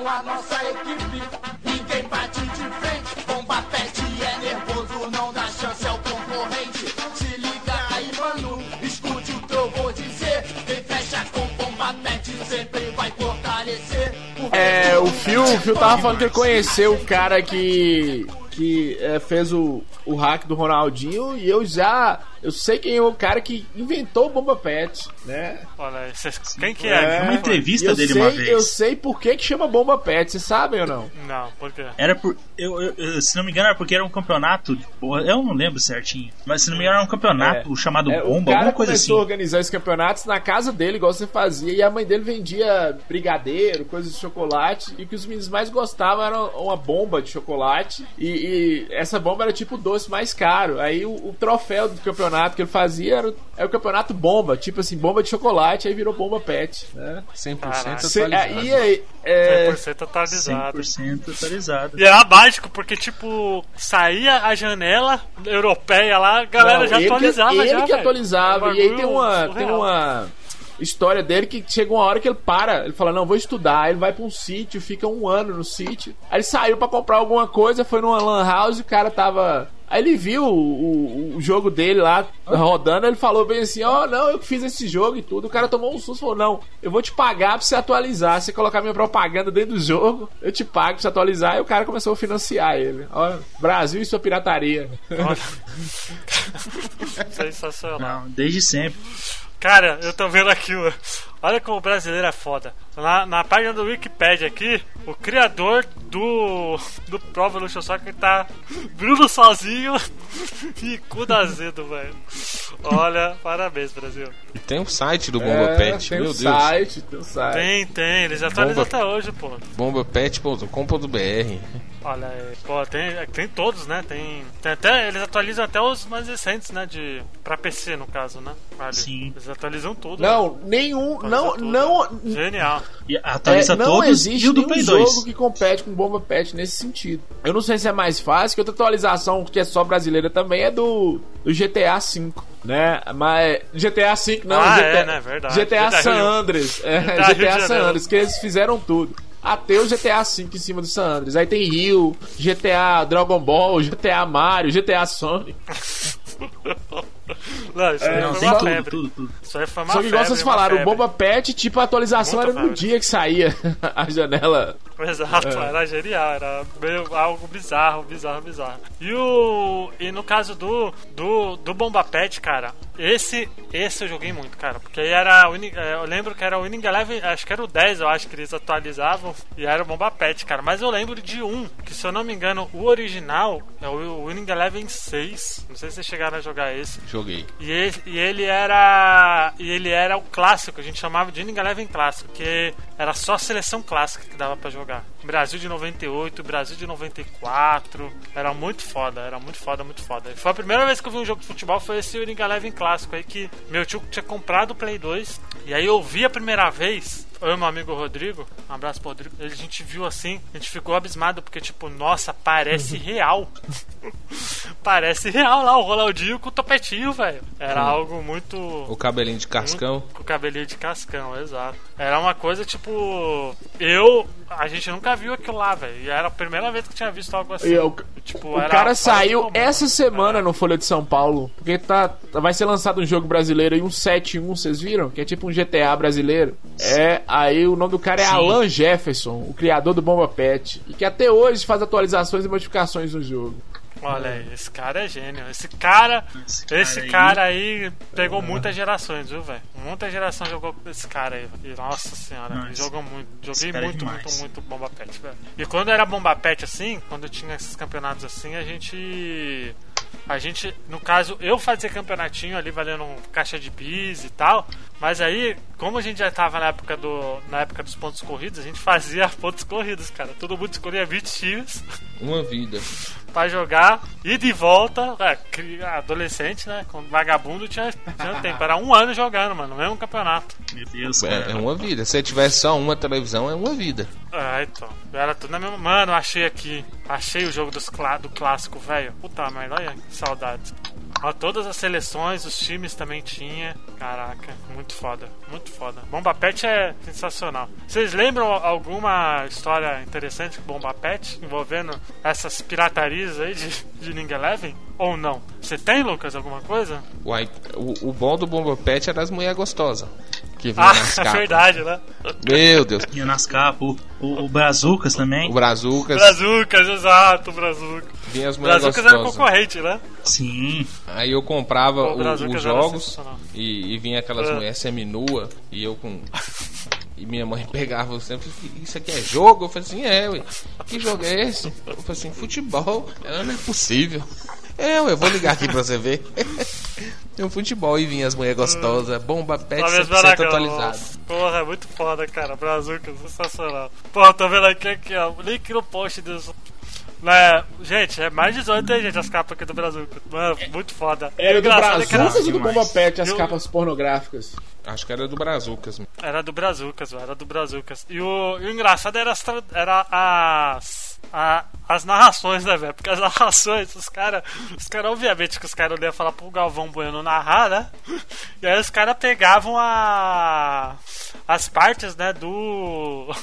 a nossa equipe. Ninguém bate de frente. Bomba pet é nervoso, não dá chance ao concorrente. Se liga aí, mano, escute o que eu vou dizer. Quem fecha com bomba pet sempre vai fortalecer.
É, o Phil, o Phil tava falando que ele conheceu o cara que. que é, fez o, o hack do Ronaldinho e eu já. Eu sei quem é o cara que inventou o Bomba Pet, né?
Olha quem que
É,
é?
uma entrevista
E eu
dele
sei,
uma vez.
Eu sei por que, que chama Bomba Pet, vocês sabem ou não?
Não, por quê?
Era por. Eu, eu- se não me engano, era porque era um campeonato. de porra, Eu não lembro certinho. Mas se não me engano, era um campeonato chamado
É,
Bomba, alguma coisa
começou a
assim.
organizar esses campeonatos na casa dele, igual você fazia, e a mãe dele vendia brigadeiro, coisas de chocolate, e o que os meninos mais gostavam era uma bomba de chocolate, e, e essa bomba era tipo o doce mais caro. Aí o, o troféu do campeonato que ele fazia era, o- era o campeonato bomba, tipo assim, bomba de chocolate, aí virou bomba pet, né?
100%
Caraca.
Atualizado.
aí, aí, é,
100% atualizado.
100% atualizado.
E era mágico, porque, tipo, saía a janela europeia lá, a galera
Não,
já
ele que-
atualizava
ele
já,
que atualizava. E aí tem uma, tem
surreal.
uma história dele que chega uma hora que ele para. Ele fala: Não, vou estudar. Aí ele vai pra um sítio, fica um ano no sítio. Aí ele saiu pra comprar alguma coisa, foi numa Lan House e o cara tava. Aí ele viu o, o- o jogo dele lá rodando, ele falou bem assim: Ó, não, eu que fiz esse jogo e tudo. O cara tomou um susto e falou: Não, eu vou te pagar pra você atualizar. Você colocar minha propaganda dentro do jogo, eu te pago pra você atualizar. E o cara começou a financiar ele. Olha, Brasil e sua pirataria.
Sensacional.
Não, desde sempre.
Cara, eu tô vendo aqui, ó. Olha como o brasileiro é foda. Na, na página do Wikipedia aqui, o criador do do Pro Evolution Soccer tá Bruno sozinho e cu da azedo, velho. Olha, parabéns, Brasil.
E tem um site do Bomba Pet,
É, tem
meu
um
Deus.
site, tem um site.
Tem, tem, eles atualizam
Bomba-
até hoje, pô.
bombapet.com.br
Olha aí, pô, tem, tem todos, né? Tem, tem até, eles atualizam até os mais recentes, né? De, pra PC, no caso, né? Ali.
Sim.
Eles atualizam tudo.
Não, nenhum,
Atualiza
não,
tudo.
não,
Genial.
E
É,
atualiza
não
todos
existe
e o do Play
jogo
2.
que compete com Bomba Pet nesse sentido. Eu não sei se é mais fácil, que outra atualização que é só brasileira também é do, do GTA V, né? Mas GTA V não,
Ah,
GTA,
é, né? Verdade.
GTA
GTA
San
Rio.
Andres. É,
GTA
GTA San. Andres, que eles fizeram tudo. Até o GTA V em cima do San Andres. Aí tem Rio, GTA Dragon Ball, GTA Mario, GTA Sonic.
Não, isso aí
Não,
foi
tem
uma
tudo,
febre.
tudo, tudo.
Isso aí foi uma
Só que igual vocês falaram, o. Bomba Pet, tipo, a atualização
Muito
era no
febre.
dia que saía a janela.
Exato,
É.
era genial, era meio algo bizarro, bizarro, bizarro. E o. E no caso do. Do, do Bomba Pet, cara, esse. Esse eu joguei muito, cara. Porque aí era. é, Eu lembro que era o Winning Eleven, acho que era o 10, eu acho que eles atualizavam. E era o Bomba Pet, cara. Mas eu lembro de um, que se eu não me engano, o original é o Winning Eleven 6. Não sei se vocês chegaram a jogar esse.
Joguei.
E ele, e ele era. E ele era o clássico, a gente chamava de Winning Eleven clássico, que era só a seleção clássica que dava pra jogar. Brasil de 98, Brasil de 94. Era muito foda, era muito foda, muito foda. Foi a primeira vez que eu vi um jogo de futebol, foi esse Winning Eleven clássico aí que meu tio tinha comprado o Play 2. E aí eu vi a primeira vez. Eu e meu amigo Rodrigo, um abraço pro Rodrigo, a gente viu assim, a gente ficou abismado, porque tipo, nossa, parece real. parece real lá, o Ronaldinho com o topetinho, velho. Era algo muito.
O cabelinho de cascão.
Com o cabelinho de cascão, exato. Era uma coisa tipo. Eu. A gente nunca viu aquilo lá, velho. E era a primeira vez que eu tinha visto algo assim.
E o,
tipo,
o
era
cara saiu
comum.
essa semana
É.
no Folha de São Paulo. Porque tá, vai ser lançado um jogo brasileiro aí, um 7-1, vocês viram? Que é tipo um GTA brasileiro. É, aí o nome do cara é
Sim.
Alan Jefferson, o criador do Bomba Pet. E que até hoje faz atualizações e modificações no jogo.
Olha aí, esse cara é gênio. Esse cara.
Esse cara
Esse
aí-
cara aí pegou muitas gerações, viu, velho? Muita geração jogou com esse cara aí. velho. E, nossa senhora,
esse-
jogou muito. Joguei
é
muito, muito,
demais.
muito Bomba Pet, velho. E quando era Bomba Pet assim, quando tinha esses campeonatos assim, a gente. A gente, no caso, eu fazia campeonatinho ali valendo caixa de bis e tal. Mas aí, como a gente já tava na época, do, na época dos pontos corridos, a gente fazia pontos corridos, cara. Todo mundo escolhia 20 times
Uma vida.
pra jogar, e volta. É, adolescente, né? Com vagabundo tinha, tinha tempo. Era um ano jogando, mano, no mesmo campeonato.
Meu Deus,
É,
cara.
é uma vida. Se tivesse só uma televisão, é uma vida.
Ah, então. Era tudo na mesma. Mano, achei aqui. Achei o jogo dos clá- do clássico, velho. Puta merda, olha que saudades. Ó, todas as seleções, os times também tinha. Caraca, muito foda, muito foda. Bomba Pet é sensacional. Vocês lembram alguma história interessante com Bomba Pet envolvendo essas piratarias aí de, de Ning Eleven? Ou não? Você tem, Lucas, alguma coisa?
Uai, o, o bom do Bomba Pet era as mulheres gostosas. Que vinha
Ah,
nas
é
capas.
verdade, né?
Meu Deus.
Tinha nas capas. O, o, o Brazucas também.
O Brazucas.
Brazucas, exato, Brazucas.
Vinha as mulheres
Brazucas era
gostosas.
concorrente, né?
Sim.
Aí eu comprava
o
os
era
jogos e, e vinha aquelas
É.
mulheres seminua e eu com. E minha mãe pegava sempre, isso aqui é jogo? Eu falei assim, é, ué. Que jogo é esse? Eu falei assim, futebol. Ela não é possível. É, ué, eu vou ligar aqui pra você ver. Tem um futebol e vinha as mulheres gostosas, bomba pet
Talvez
100%
Maracão.
atualizado.
Porra, é muito foda, cara. Brazuca, sensacional. Porra, tô vendo aqui, aqui, ó. Link no post dos. Né, gente, é mais 18 aí, gente, as capas aqui do Brazuca. Mano, muito foda.
Era do Brazucas ou do. Bomba Pet, as
Eu-
capas pornográficas?
Acho que era do Brazucas.
era do Brazucas, era do Brazucas. E o, e o engraçado era as, tra- era as, a- as narrações, né, velho? Porque as narrações, os caras, os caras, obviamente, que os caras iam falar pro Galvão Bueno narrar, né? E aí os caras pegavam a, as partes, né, do.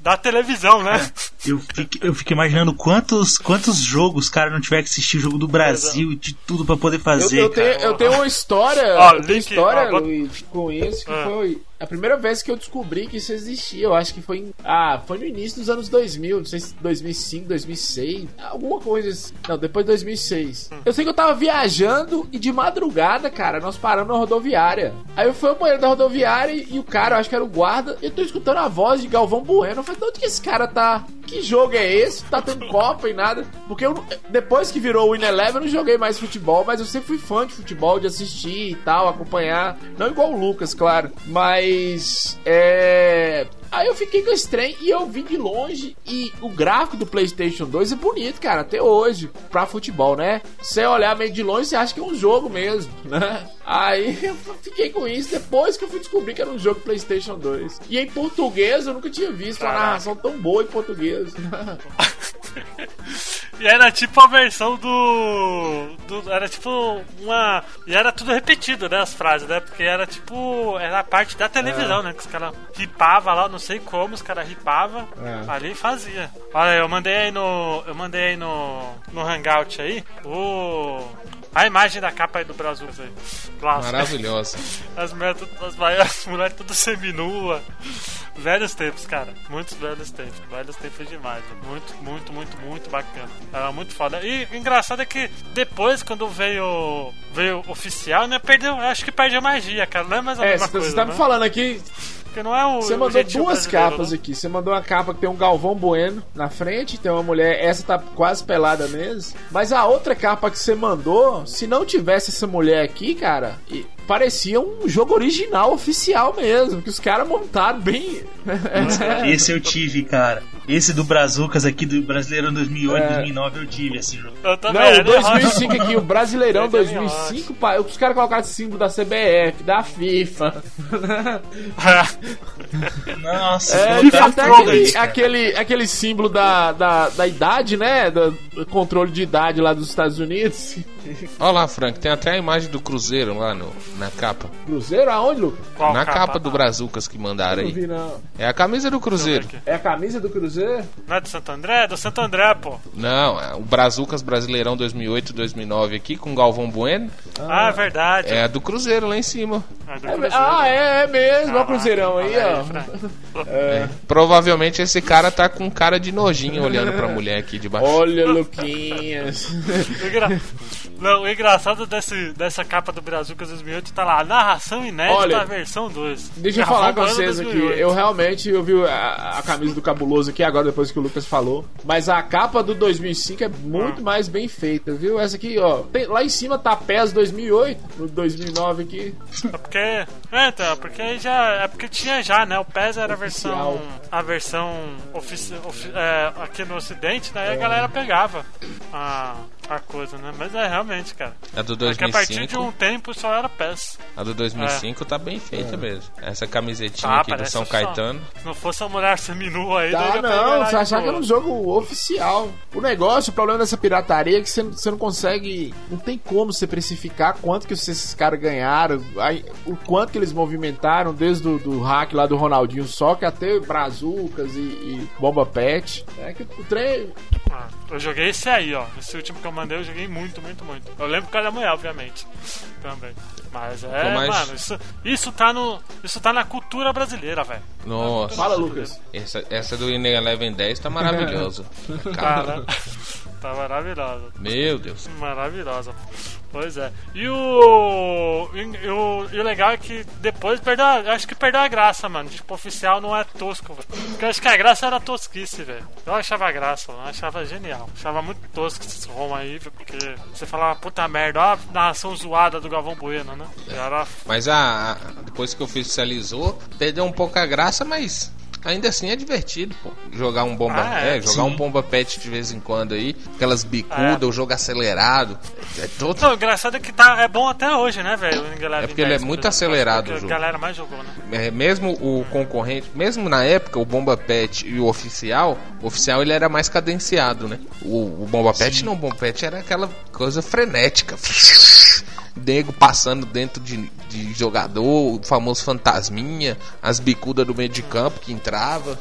da televisão, né?
Eu fico, eu fico imaginando quantos, quantos jogos, cara, não tiver que assistir o jogo do Brasil e de tudo pra poder
Eu,
fazer,
eu
cara.
tenho, eu tenho uma história,
Ó,
eu tenho
link,
história
ó,
Luiz, com isso, que
Ah.
foi A primeira vez que eu descobri que isso existia, eu acho que foi em, ah, foi no início dos anos 2000, não sei se 2005, 2006, alguma coisa assim. Não, depois de 2006. Eu sei que eu tava viajando e de madrugada, cara, nós paramos na rodoviária. Aí eu fui ao banheiro da rodoviária e, e o cara, eu acho que era o guarda, eu tô escutando a voz de Galvão Bueno. Eu falei, de onde que esse cara tá? Que jogo é esse? Tá tendo Copa e nada. Porque eu, depois que virou o Win Eleven, eu não joguei mais futebol, mas eu sempre fui fã de futebol, de assistir e tal, acompanhar. Não igual o Lucas, claro. Mas. É. Aí eu fiquei com esse trem e eu vi de longe e o gráfico do PlayStation 2 é bonito, cara, até hoje, pra futebol, né? Você olhar meio de longe, você acha que é um jogo mesmo, né? Aí eu fiquei com isso depois que eu fui descobrir que era um jogo PlayStation 2. E em português eu nunca tinha visto uma
Caraca.
narração tão boa em português.
E era tipo a versão do, do. Era tipo uma. E era tudo repetido, né? As frases, né? Porque era tipo. Era a parte da televisão, né? Que os caras ripavam lá, não sei como, os caras ripavam
É.
ali e fazia. Olha, eu mandei aí no. Eu mandei aí no. No Hangout aí o. A imagem da capa aí do Brasil aí. Clássico.
Maravilhosa.
As mulheres as, mulheres tudo seminua. Velhos tempos, cara. Muitos velhos tempos. Velhos tempos demais. Muito, muito, muito, muito bacana. Era muito foda. E o engraçado é que depois, quando veio veio oficial, né? Perdeu. Acho que perdeu a magia, cara. Não é mais a
É,
mesma
você
coisa.
tá me
né?
falando aqui,
Não é o.
Você mandou duas
brasileiro,
capas
né?
aqui. Você mandou uma capa que tem um Galvão Bueno na frente, tem uma mulher, essa tá quase pelada mesmo. Mas a outra capa que você mandou, se não tivesse essa mulher aqui, cara, e- parecia um jogo original, oficial mesmo, que os caras montaram bem.
Esse eu tive, cara. Esse do Brazucas aqui do Brasileirão 2008,
É.
2009 eu tive esse jogo.
Eu também.
Não, o
é
2005 aqui, o Brasileirão
Ele é
2005, pá, os caras colocaram símbolo da CBF, da FIFA.
Nossa,
É, e até aquele, aquele, aquele símbolo da, da, da idade, né? Do, do controle de idade lá dos Estados Unidos.
Olha lá, Frank, tem até a imagem do Cruzeiro lá no, na capa.
Cruzeiro, aonde, Lucas?
Qual
na capa, do Brazucas que mandaram
Não
aí.
vi, não.
É a camisa do Cruzeiro.
É a camisa do Cruzeiro?
Não é do Santo André? É do Santo André, pô.
Não, é o Brazucas Brasileirão 2008-2009 aqui com Galvão Bueno.
Ah, é verdade.
É a do Cruzeiro lá em cima.
É do
É, ah, é, é mesmo. Olha o Cruzeirão aí, ó.
Fran.
Provavelmente esse cara tá com cara de nojinho olhando pra mulher aqui de baixo.
Olha, Luquinhas.
Não, o engraçado desse, dessa capa do Brazucas 2008 tá lá, narração inédita
Olha,
versão 2.
Deixa eu falar com vocês aqui. Eu realmente eu vi a, a camisa do Cabuloso aqui agora, depois que o Lucas falou. Mas a capa do 2005 é muito mais bem feita, viu? Essa aqui, ó. tem- lá em cima tá PES 2008, no 2009 aqui.
É porque. É, então, porque aí já. É porque tinha já, né? O PES era a versão. A versão ofici, ofi- é, aqui no ocidente? E a galera pegava a, a coisa, né? Mas é realmente, cara.
A do
É que a partir de
2005,
um tempo só era PES.
a do 2005 tá bem feita mesmo. Essa camisetinha
Ah,
aqui do São
só.
Caetano.
Se não fosse a mulher seminua aí,
Tá, não, você achar que era um jogo oficial. O negócio, o problema dessa pirataria é que você, não- você não consegue. Não tem como você precificar quanto que esses caras ganharam, aí, o quanto que eles movimentaram, desde o do hack lá do Ronaldinho só, que até Brazucas e, e Bomba Pet. É que o trem.
Ah, eu joguei esse aí, ó. Esse último que eu mandei, eu joguei muito, muito, muito. Eu lembro por causa da mulher, obviamente. Também. Mas é, mano, isso, isso tá no. Isso tá na cultura brasileira, velho.
Nossa.
Fala, Lucas.
Essa, essa do Inner Eleven 10 tá maravilhosa.
Cara, tá maravilhosa.
Meu Deus.
Maravilhosa. Pois é. E o. E o, e o legal é que depois perdeu. Acho que perdeu a graça, mano. Tipo, oficial não é tosco, velho. Porque eu acho que a graça era tosquice, velho. Eu achava graça, eu achava genial. Achava muito tosco esses Roma aí, velho, porque você falava, puta merda, ó a narração zoada do Galvão Bueno, né? Era.
Mas a, a- depois que oficializou, perdeu um pouco a graça, mas ainda assim é divertido, pô. Jogar um bomba,
Ah, é,
é, jogar
sim.
um bomba pet de vez em quando aí, aquelas bicudas,
É.
o jogo acelerado. É todo
Não, o engraçado é que tá, é bom até hoje, né, velho?
É porque ele é muito acelerado o
A
jogo.
galera mais jogou, né?
É, mesmo o concorrente, mesmo na época, o Bomba Pet e o oficial, o oficial ele era mais cadenciado, né? O, o Bomba Pet não, o Bomba Pet era aquela coisa frenética. Nego passando dentro de, de jogador, o famoso fantasminha, as bicudas do meio de campo que entrava.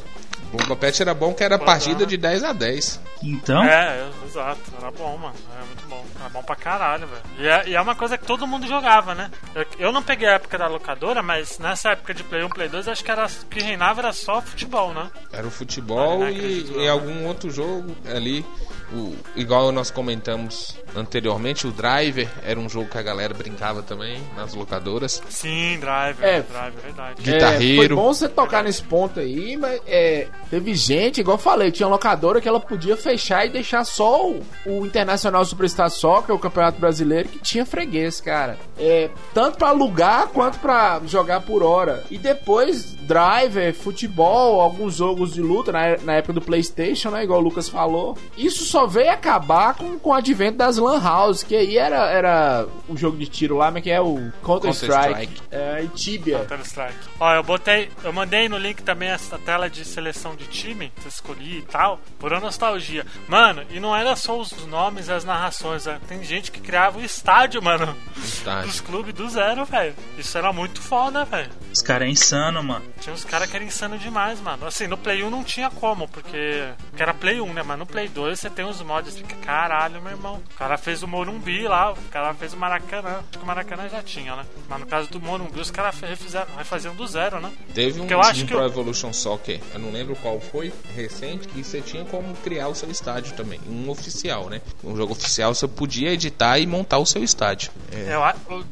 O Bomba Pet era bom que era partida
né?
de 10 a 10.
Então,
É, exato. Era bom, mano. Era muito bom. Era bom pra caralho, velho. E é, e é uma coisa que todo mundo jogava, né? Eu, eu não peguei a época da locadora, mas nessa época de Play 1, Play 2, acho que era o que reinava era só futebol, né?
Era o futebol
Ah,
e,
acredito,
e algum outro jogo ali. O, igual nós comentamos anteriormente, o Driver era um jogo que a galera brincava também nas locadoras.
Sim, Driver.
É.
Driver, verdade.
Guitarreiro.
É, foi bom você tocar nesse ponto aí, mas é, teve gente, igual eu falei, tinha uma locadora que ela podia fechar e deixar só o, o Internacional Superstar Soccer, o Campeonato Brasileiro, que tinha freguês, cara. É, tanto pra alugar quanto pra jogar por hora. E depois, driver, futebol, alguns jogos de luta na, na época do PlayStation, né? Igual o Lucas falou. Isso só veio acabar com, com o advento das Lan House, que aí era, era um jogo de tiro lá, mas que é o Counter-Strike.
Counter-Strike.
é, e Tibia.
Counter Strike. Ó, eu botei, eu mandei no link também essa tela de seleção de time, que eu escolhi e tal, por nostalgia. Mano, e não era só os nomes e as narrações, né? tem gente que criava o estádio, mano,
Estádio.
dos clubes do zero, velho. Isso era muito foda, velho.
os caras é insano, mano.
Tinha uns caras que eram insano demais, mano. Assim, no Play 1 não tinha como, porque, porque era Play 1, né? Mas no Play 2 você tem uns mods, fica caralho, meu irmão. O cara fez o Morumbi lá, o cara fez o Maracanã. Acho que o Maracanã já tinha, né? Mas no caso do Morumbi, os caras refizeram, refaziam do zero, né?
Teve um,
eu acho
um
que
Pro
eu-
Evolution Soccer, eu não lembro qual foi, recente, que você tinha como criar o seu estádio também. Um oficial, né? Um jogo oficial você podia editar e montar o seu estádio. É,
eu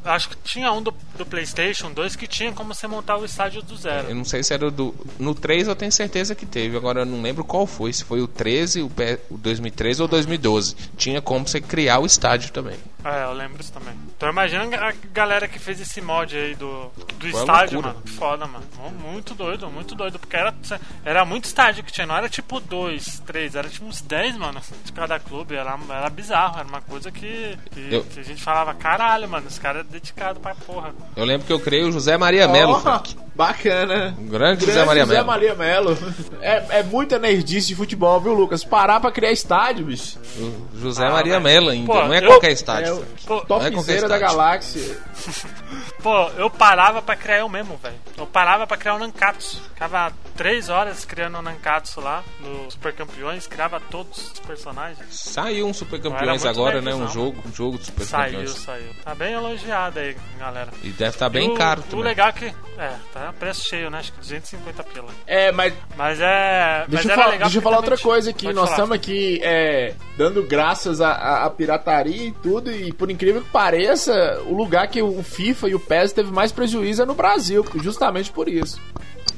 acho que tinha um do, do PlayStation 2 que tinha como você montar o estádio do zero.
Eu não sei se era do. No 3 eu tenho certeza que teve, agora eu não lembro qual foi. Se foi o 13, o, P- o 2013 ou 2012. Tinha como você criar o estádio também.
É, eu lembro isso também. Então imagina a galera que fez esse mod aí do, do estádio,
loucura.
mano. Foda, mano. Muito doido, muito doido. Porque era, era muito estádio que tinha, não era tipo dois, três, era tipo uns 10, mano, de cada clube. Era, era bizarro, era uma coisa que, que,
Eu-
que a gente falava, caralho, mano, esse cara é dedicado pra porra.
Eu lembro que eu criei o José Maria Melo. Frank.
Bacana.
Um grande,
Grande
José Maria Melo.
Maria Melo. É, é muita nerdice de futebol, viu, Lucas? Parar pra criar estádio, bicho.
O José
Ah,
Maria. Melo ainda.
Pô,
não é
eu-
qualquer estádio.
É o
Não é qualquer
topzera da galáxia.
Pô, eu parava pra criar eu mesmo, velho. Eu parava pra criar o Nankatsu. Ficava três horas criando o Nankatsu lá, no Super Campeões, criava todos os personagens.
Saiu um Super Campeões agora, né? Um jogo, um jogo de Super
Saiu,
Campeões.
saiu. Tá bem elogiado aí, galera.
E deve estar
E
bem
o,
caro
O
também.
legal é que. É, tá preço cheio, né? Acho que 250 pila.
É, mas
Mas é.
Deixa,
mas
eu, falar,
legal
deixa eu falar outra coisa aqui.
Pode
Nós
falar.
estamos aqui é, dando graças à, à- à pirataria e tudo, e por incrível que pareça, o lugar que o FIFA e o PES teve mais prejuízo é no Brasil, justamente por isso.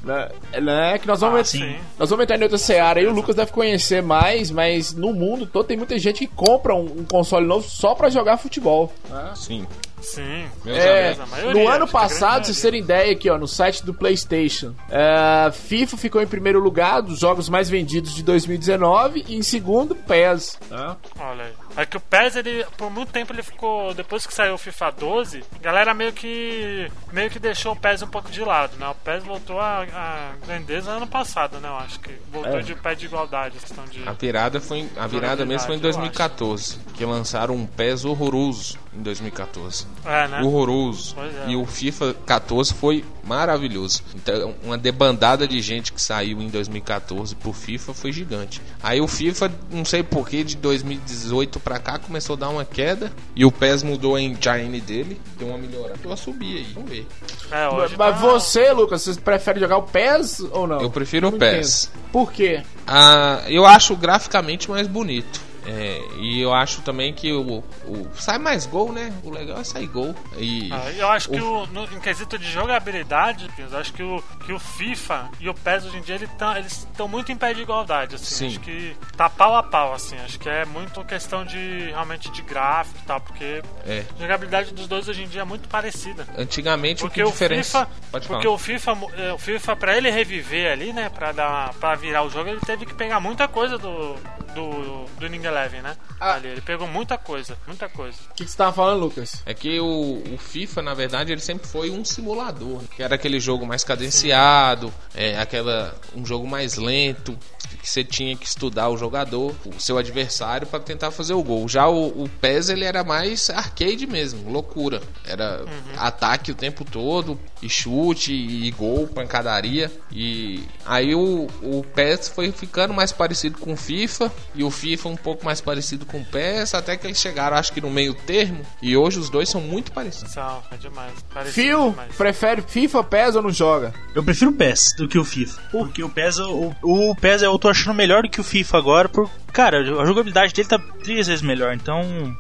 Né? né, Que nós vamos,
Ah,
entrar-
sim.
nós vamos entrar em outra seara aí, o Lucas deve conhecer mais, mas no mundo todo tem muita gente que compra um, um console novo só pra jogar futebol. né?
Sim.
Sim.
É,
maioria,
no ano passado, pra vocês terem ideia aqui, ó, no site do PlayStation, é, FIFA ficou em primeiro lugar dos jogos mais vendidos de 2019 e em segundo, PES. Tá?
Olha aí. É que o PES, ele, por muito tempo, ele ficou. Depois que saiu o FIFA 12, a galera meio que. meio que deixou o PES um pouco de lado, né? O PES voltou a, a grandeza ano passado, né? Eu acho que voltou
É.
de pé de igualdade, questão de.
A virada foi a virada mesmo foi em
eu acho.
2014, que lançaram um PES horroroso em 2014.
É, né?
Horroroso.
Pois é.
E o FIFA 14 foi maravilhoso. Então, uma debandada de gente que saiu em 2014 pro FIFA foi gigante. Aí o FIFA, não sei porquê, de 2018 pra cá começou a dar uma queda. E o PES mudou a engine dele, deu uma melhorada. Ela subir aí, vamos ver.
É, hoje
Mas
tá-
você, Lucas, você prefere jogar o PES ou não?
Eu prefiro o
Não
PES.
entendo. Por quê?
Ah, eu acho graficamente mais bonito. É, e eu acho também que o, o- sai mais gol, né? O legal é sair gol. E
Ah, eu acho que o, no, em quesito de jogabilidade, eu acho que o, que o FIFA e o PES hoje em dia ele tão- eles estão muito em pé de igualdade, assim.
Sim.
Acho que tá pau a pau, assim. Acho que é muito questão de realmente de gráfico e tal, porque
É.
a jogabilidade dos dois hoje em dia é muito parecida.
antigamente
Porque
o
o
que diferencia.
FIFA,
Pode
porque
falar.
o FIFA, eh, o FIFA para ele reviver ali, né, para dar para virar o jogo, ele teve que pegar muita coisa do do, do Ning Eleven, né?
Ah.
Ali, ele pegou muita coisa, muita coisa.
O que, que você tava falando, Lucas?
É que o, o FIFA, na verdade, ele sempre foi um simulador, que era aquele jogo mais cadenciado, é, aquela um jogo mais lento, que você tinha que estudar o jogador, o seu adversário para tentar fazer o gol. Já o, o PES ele era mais arcade mesmo, loucura. Era ataque o tempo todo, e chute, e gol, pancadaria. E aí o, o PES foi ficando mais parecido com o FIFA e o FIFA um pouco mais parecido com o PES, até que eles chegaram, acho que no meio termo. E hoje os dois são muito parecidos.
São, é demais.
Fio,
demais.
prefere FIFA, PES ou não joga?
Eu prefiro o PES do que o FIFA. Porque o PES, o, o PES eu tô achando melhor do que o FIFA agora. Por, cara, a jogabilidade dele tá três vezes melhor. Então.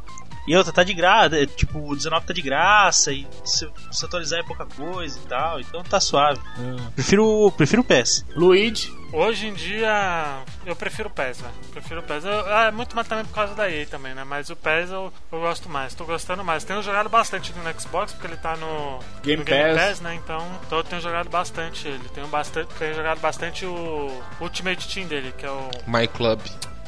E outra, tá de graça. é, Tipo, o 19 tá de graça. E se, se atualizar é pouca coisa e tal. Então tá suave. Prefiro, prefiro o PES.
Luigi,
Hoje em dia, eu prefiro o PES, velho. Prefiro o PES. Eu, é muito mais também por causa da EA também, né? Mas o PES eu, eu gosto mais. Tô gostando mais. Tenho jogado bastante no Xbox, porque ele tá no
Game
no Game
Pass.
Pass, né? Então, então eu tenho jogado bastante ele. Tenho, bastante, tenho jogado bastante o Ultimate Team dele, que é o
My Club.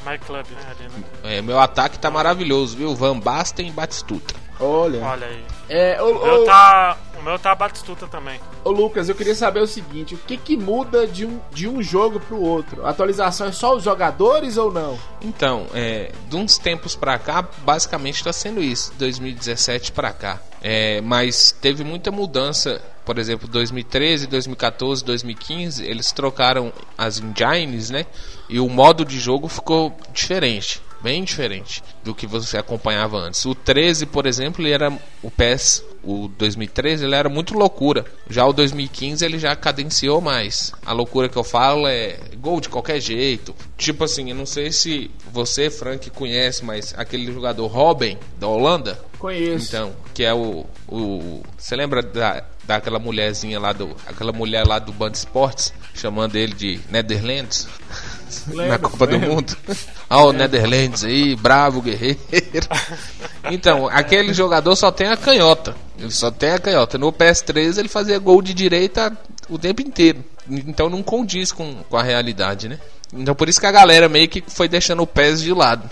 My Club, né? Ali, né?
É, meu ataque tá maravilhoso, viu? Van Basten e Batistuta.
Olha.
Olha aí.
É,
O meu
ô, ô,
tá. O meu tá Batistuta também.
ô, Lucas, eu queria saber o seguinte: o que que muda de um, de um jogo pro outro? A atualização é só os jogadores ou não?
Então, é, de uns tempos pra cá, basicamente tá sendo isso, 2017 pra cá. É, mas teve muita mudança, por exemplo, 2013, 2014, 2015, eles trocaram as engines, né? E o modo de jogo ficou diferente, bem diferente do que você acompanhava antes. O 13, por exemplo, ele era o PES, o 2013, ele era muito loucura. Já o 2015 ele já cadenciou mais. A loucura que eu falo é gol de qualquer jeito. Tipo assim, eu não sei se você, Frank, conhece, mas aquele jogador Robin da Holanda,
Conheço.
então, que é o. o você lembra da, daquela mulherzinha lá do. Aquela mulher lá do Band Esportes, chamando ele de Netherlands? na
Lembro,
Copa do
lembro.
Mundo. Ah, o Netherlands aí, bravo, guerreiro. Então, aquele jogador só tem a canhota. Ele só tem a canhota. No PS3 ele fazia gol de direita o tempo inteiro. Então não condiz com, com a realidade, né? Então por isso que a galera meio que foi deixando o PES de lado.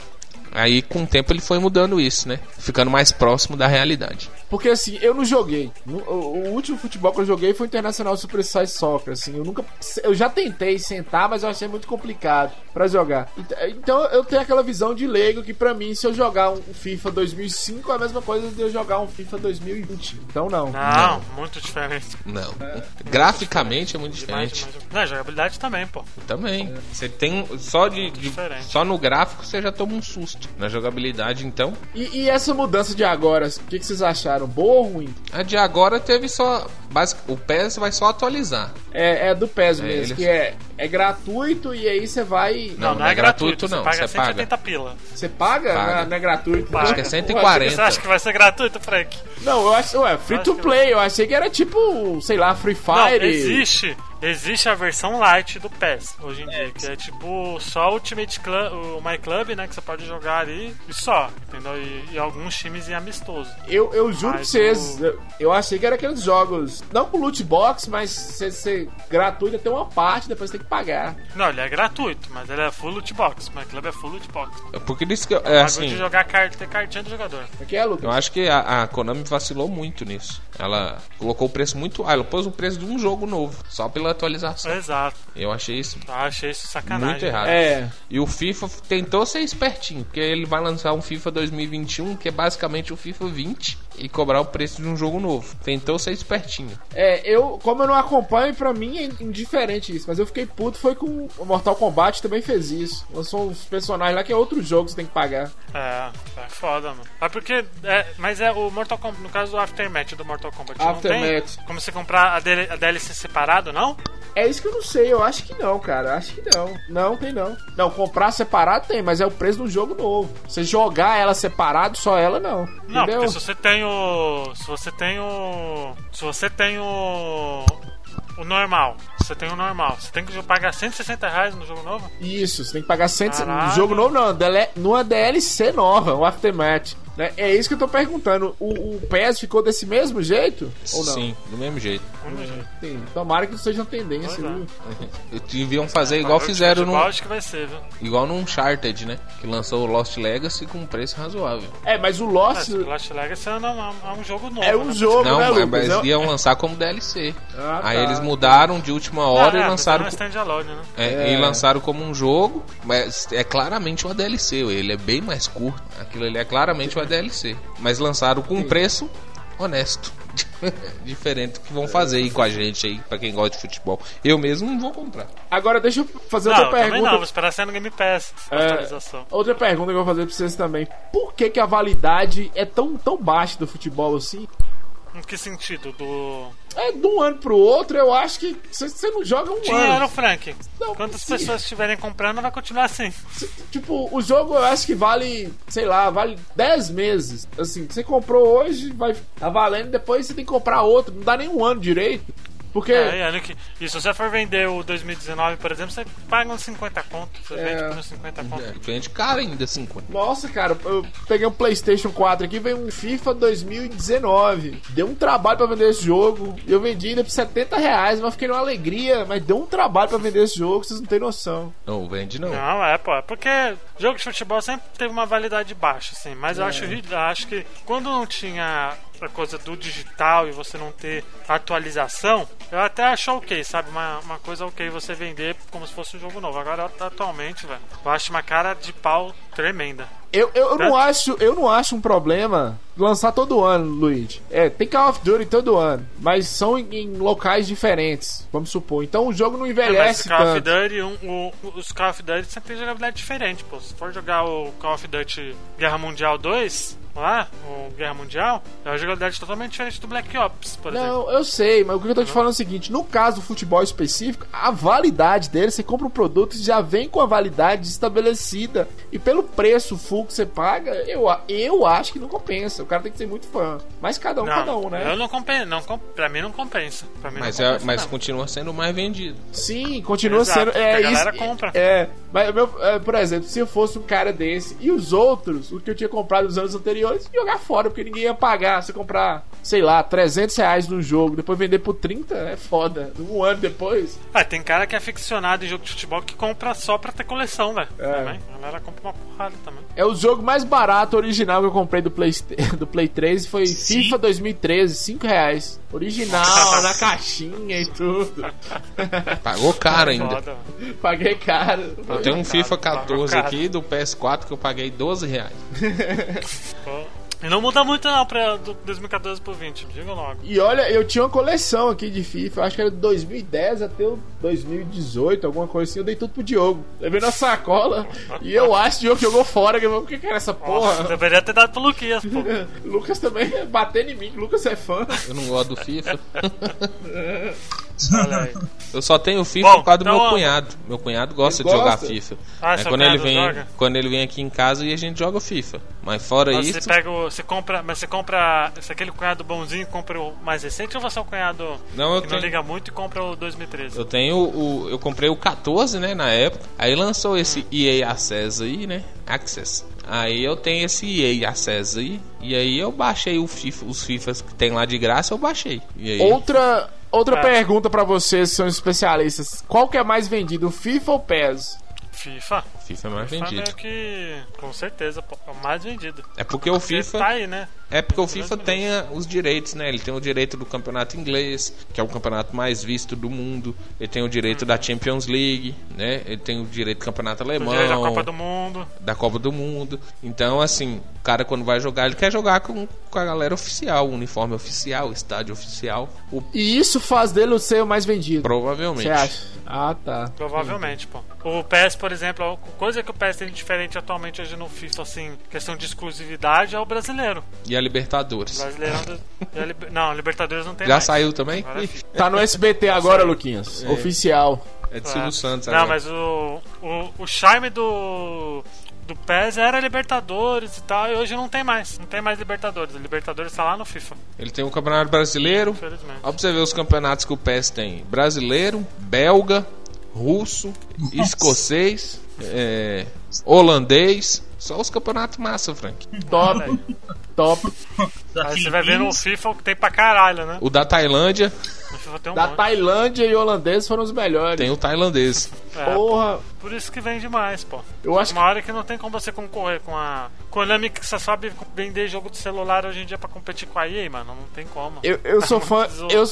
Aí com o tempo ele foi mudando isso, né? Ficando mais próximo da realidade.
Porque assim, eu não joguei. O, último futebol que eu joguei foi o Internacional Super Size Soccer. Assim, eu nunca. Eu já tentei sentar, mas eu achei muito complicado pra jogar. Ent- Então eu tenho aquela visão de leigo que pra mim, se eu jogar um FIFA 2005, é a mesma coisa de eu jogar um FIFA 2020. Então não.
Não, muito diferente.
Não. Graficamente é muito
Demais,
diferente.
demais. Não, jogabilidade também, pô.
Também. Você tem um- só de, de-
Diferente.
só no gráfico você já toma um susto. Na jogabilidade, então,
E, e essa mudança de agora, o que, que vocês acharam? Boa ou ruim?
a de agora teve só o PES vai só atualizar.
É, é do PES
É,
mesmo,
ele-
que é, é gratuito e aí você vai.
Não, não é gratuito, não,
Você paga
você paga.
180 pila.
Você paga?
Paga.
Não, não é gratuito.
Paga.
Acho que é
Ué,
140.
Você acha que vai ser gratuito, Frank?
Não, eu acho. Ué, free
Acho
to
que
play. Eu achei que era tipo, sei lá, Free
Não,
Fire.
existe. Existe a versão light do PES hoje em dia, que é tipo só o Ultimate Club, o My Club, né? Que você pode jogar ali e só, entendeu? E, e alguns times em amistoso.
Eu, eu juro pra
Mas
vocês,
o-
eu, eu achei que era aqueles jogos, não com loot box, mas ser, ser gratuito até uma parte, depois tem que pagar.
Não, ele é gratuito, mas ele é full loot box. My Club é full loot box.
Porque isso que eu- é
Bagulho
assim,
de jogar carta, ter cartinha do jogador.
O que é, Lucas?
eu acho que a, a Konami vacilou muito nisso. Ela colocou o preço muito, ah, ela pôs o preço de um jogo novo, só pela atualização.
Exato.
Eu achei isso
Ah, achei isso sacanagem.
muito errado.
É,
E o FIFA tentou ser espertinho, porque ele vai lançar um FIFA 2021, que é basicamente o FIFA 20, e cobrar o preço de um jogo novo. Tentou ser espertinho.
é, eu, como eu não acompanho, pra mim é indiferente isso, mas eu fiquei puto foi com o Mortal Kombat também fez isso. Lançou uns personagens lá que é outro jogo que você tem que pagar.
É, é foda, mano. É porque. É, mas é o Mortal Kombat, no caso do Aftermath do Mortal Kombat. Não
Aftermath.
tem como você comprar a, DL a DLC separado, não?
É isso que eu não sei, eu acho que não, cara. Acho que não. Não, tem não. Não, comprar separado tem, mas é o preço do jogo novo. Você jogar ela separado, só ela não.
Não,
entendeu?
porque se você tem o. Se você tem o. Se você tem o. O normal. Você tem o normal. Você tem que pagar 160 reais no jogo novo?
Isso, você tem que pagar 100
Caralho.
no jogo novo não, numa DLC nova, o Aftermath. Né? É isso que eu tô perguntando. O, o PES ficou desse mesmo jeito? Ou não?
Sim, do mesmo jeito.
Sim. Tomara que não seja uma tendência,
Pois é.
viu?
Deviam fazer igual fizeram no,
Acho que vai ser, viu?
igual no Uncharted, né? Que lançou o Lost Legacy com um preço razoável.
É, mas o Lost
Mas Lost Legacy é um, é um jogo novo.
é um
né?
jogo,
Não,
né,
mas,
Lucas?
mas
Não-
iam lançar como DLC.
Ah,
Aí
tá.
eles mudaram de última hora
Ah, é,
e lançaram.
mas é um standalone, né?
É,
É.
E lançaram como um jogo, mas é claramente uma DLC. Ele é bem mais curto. Aquilo ali é claramente uma DLC. Mas lançaram com um preço honesto. Diferente do que vão fazer aí com a gente aí, pra quem gosta de futebol. Eu mesmo não vou comprar.
Agora deixa eu fazer
Não,
outra pergunta.
não, vou esperar sair no Game Pass a
É,
atualização.
outra pergunta que eu vou fazer pra vocês também. Por que, que a validade é tão, tão baixa do futebol assim?
Em que sentido? Do.
É, de um ano pro outro, eu acho que você não joga um
Dinheiro,
ano.
Frank.
Não,
Quantas
sim.
pessoas estiverem comprando, vai continuar assim.
Tipo, o jogo eu acho que vale, sei lá, vale 10 meses. Assim, você comprou hoje, vai tá valendo, depois você tem que comprar outro. Não dá nem um ano direito. Porque.
É, e, que, e se você for vender o 2019, por exemplo, você paga uns 50 conto. Você
É.
vende por uns 50 conto.
É, vende caro ainda, 50.
Nossa, cara, eu peguei um PlayStation 4 aqui, veio um FIFA 2019. Deu um trabalho pra vender esse jogo. Eu vendi ainda por 70 reais, mas fiquei numa alegria. Mas deu um trabalho pra vender esse jogo, vocês não têm noção.
Não, vende não.
Não, é, pô. É porque jogo de futebol sempre teve uma validade baixa, assim. Mas eu acho, ri- acho que quando não tinha a coisa do digital e você não ter atualização, eu até acho ok, sabe? Uma, uma coisa ok você vender como se fosse um jogo novo. Agora, atualmente, velho, eu acho uma cara de pau tremenda.
Eu, eu, eu não
Tanto-
acho, eu não acho um problema lançar todo ano, Luigi. É, tem Call of Duty todo ano, mas são em, em locais diferentes, vamos supor. Então o jogo não
É, mas
envelhece
Call of
tanto.
Duty, um, os Call of Duty sempre tem jogabilidade diferente, pô. Se for jogar o Call of Duty Guerra Mundial 2, lá, o Guerra Mundial, é uma jogabilidade totalmente diferente do Black Ops, por exemplo.
Não, eu sei, mas o que eu tô te falando é o seguinte: no caso do futebol específico, a validade dele, você compra um produto e já vem com a validade estabelecida. E pelo preço full que você paga, eu, eu acho que não compensa. O cara tem que ser muito fã. Mas cada um, cada um, né?
Eu não compensa, não, pra mim não compensa. Pra mim
Mas,
não
é,
compensa,
mas
não.
continua sendo mais vendido.
Sim, continua
Exato,
sendo. É,
a
isso,
galera compra.
É, mas, meu, é, por exemplo, se eu fosse um cara desse e os outros, o que eu tinha comprado nos anos anteriores, jogar fora, porque ninguém ia pagar. Se comprar, sei lá, 300 reais no jogo, depois vender por 30, é foda. Um ano depois.
Ah, tem cara que é aficionado em jogo de futebol que compra só pra ter coleção, velho.
É.
Também. A galera compra uma porrada também.
É o jogo mais barato original que eu comprei do Play, do Play 3 foi
Sim.
FIFA 2013, 5 reais. Original, na caixinha e tudo.
Pagou caro ainda.
Foda.
Paguei caro.
Eu tenho um FIFA
Pagou
14
caro.
aqui do PS4 que eu paguei 12 reais.
E não muda muito não pra do 2014 pro 20, diga logo.
E olha, eu tinha uma coleção aqui de FIFA, eu acho que era de 2010 até o 2018, alguma coisa assim. Eu dei tudo pro Diogo. Levei na sacola e eu acho que o Diogo jogou fora. que O que que era essa
Nossa,
porra?
deveria ter dado pro Luquias, pô.
Lucas também batendo em mim. Lucas é fã.
Eu não gosto do FIFA. Eu só tenho FIFA
Bom,
por causa do
então,
meu cunhado. Meu cunhado gosta de jogar
gosta?
FIFA.
Ah, seu
quando ele vem,
joga?
quando ele vem aqui em casa e a gente joga FIFA. Mas fora
Mas
isso,
Você pega o. Você compra. Mas você compra. Se aquele cunhado bonzinho compra o mais recente ou você é o cunhado
Não, eu
que
tenho-
não liga muito e compra o 2013?
eu tenho o eu comprei o 14, né, na época. Aí lançou esse EA Access aí, né? Access. Aí eu tenho esse EA Access aí e aí eu baixei o FIFA, os FIFAs que tem lá de graça, eu baixei. E aí
Outra, outra
É.
pergunta pra vocês, que são especialistas: qual que é mais vendido, FIFA ou PES?
FIFA.
FIFA é mais
FIFA
vendido.
meio que. Com certeza, é o mais vendido.
É porque o FIFA
Tá aí, né?
É porque o FIFA tem a- os direitos, né? Ele tem o direito do campeonato inglês, que é o campeonato mais visto do mundo. Ele tem o direito da Champions League, né? Ele tem o direito do campeonato alemão,
da Copa do Mundo.
da Copa do Mundo. Então, assim, o cara quando vai jogar, ele quer jogar com, com a galera oficial, o uniforme oficial, o estádio oficial. O,
E isso faz dele ser o mais vendido.
provavelmente.
Você acha? Ah, tá.
Provavelmente, pô. O PES, por exemplo, a coisa que o PES tem diferente atualmente hoje no FIFA, assim, questão de exclusividade, é o brasileiro.
E a Libertadores.
O brasileirão do- e a Liber- Não, a Libertadores não tem
Já
mais.
saiu também?
Agora é.
Tá no SBT agora, Luquinhas. Oficial.
É de Silvio
É.
Santos
Não,
agora.
mas o, o, o charme do, do PES era Libertadores e tal, e hoje não tem mais. Não tem mais Libertadores. A Libertadores tá lá no FIFA,
Ele tem o Campeonato Brasileiro,
infelizmente.
Ó pra você ver os campeonatos que o PES tem: brasileiro, belga, russo, escocês, é, holandês, Só os campeonatos massa, Frank.
Top. Top.
Aí você vai ver no. FIFA o que tem pra caralho, né?
O da Tailândia
um
Da
monte.
Tailândia e holandês foram os melhores.
tem o tailandês.
É,
Porra.
por isso que vende mais, pô.
Eu acho que
Uma hora que não tem como você concorrer com a Konami que só sabe vender jogo de celular hoje em dia pra competir com a EA, mano. Não tem como.
Eu, eu sou fã. Eu,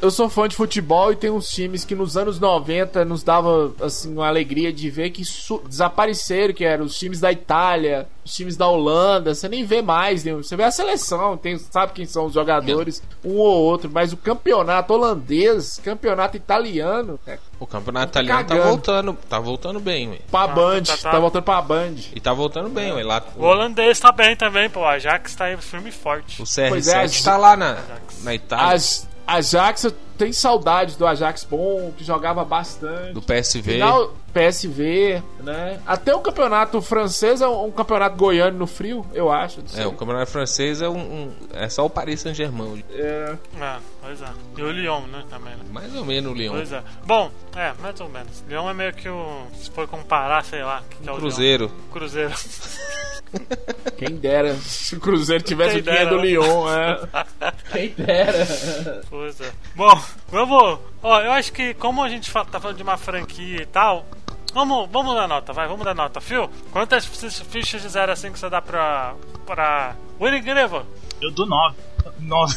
eu sou fã de futebol e tem uns times que nos anos 90 nos dava assim uma alegria de ver que desapareceram, que eram os times da Itália, os times da Holanda, você nem vê mais, você vê a seleção, tem, sabe quem são os jogadores, um ou outro, mas o campeonato holandês, campeonato italiano, é
O campeonato italiano tá
cagando.
voltando, tá voltando bem, ué.
pra Band,
tá-
tá,
tá.
voltando pra Band.
E tá voltando bem, ué. Lá,
O holandês tá bem também, pô. O Ajax tá aí firme e forte.
o CR7
Pois é, a-
tá lá na, na Itália,
As, Ajax, eu tenho saudades do Ajax bom, que jogava bastante.
do PSV.
Final PSV, né? Até o campeonato francês é um, um campeonato goiano no frio, eu acho.
É, o campeonato francês é um, um- é só o Paris Saint-Germain,
É,
É, pois é. E o Lyon, né, também, né?
mais ou menos o Lyon.
Pois é. Bom, é, mais ou menos. Lyon é meio que o. Se for comparar, sei lá, o que, que é o
Cruzeiro.
Lyon. Cruzeiro.
quem dera se o Cruzeiro tivesse
Quem
o dinheiro do
dera?
Lyon, é. Quem dera.
Pois é. Bom, vamos. Ó, eu acho que como a gente tá falando de uma franquia e tal. Vamos, vamos dar nota, vai, vamos dar nota. Phil, quantas fi- fichas de 0 a 5 você dá pra. pra. Winning Grevo?
Eu dou 9. 9.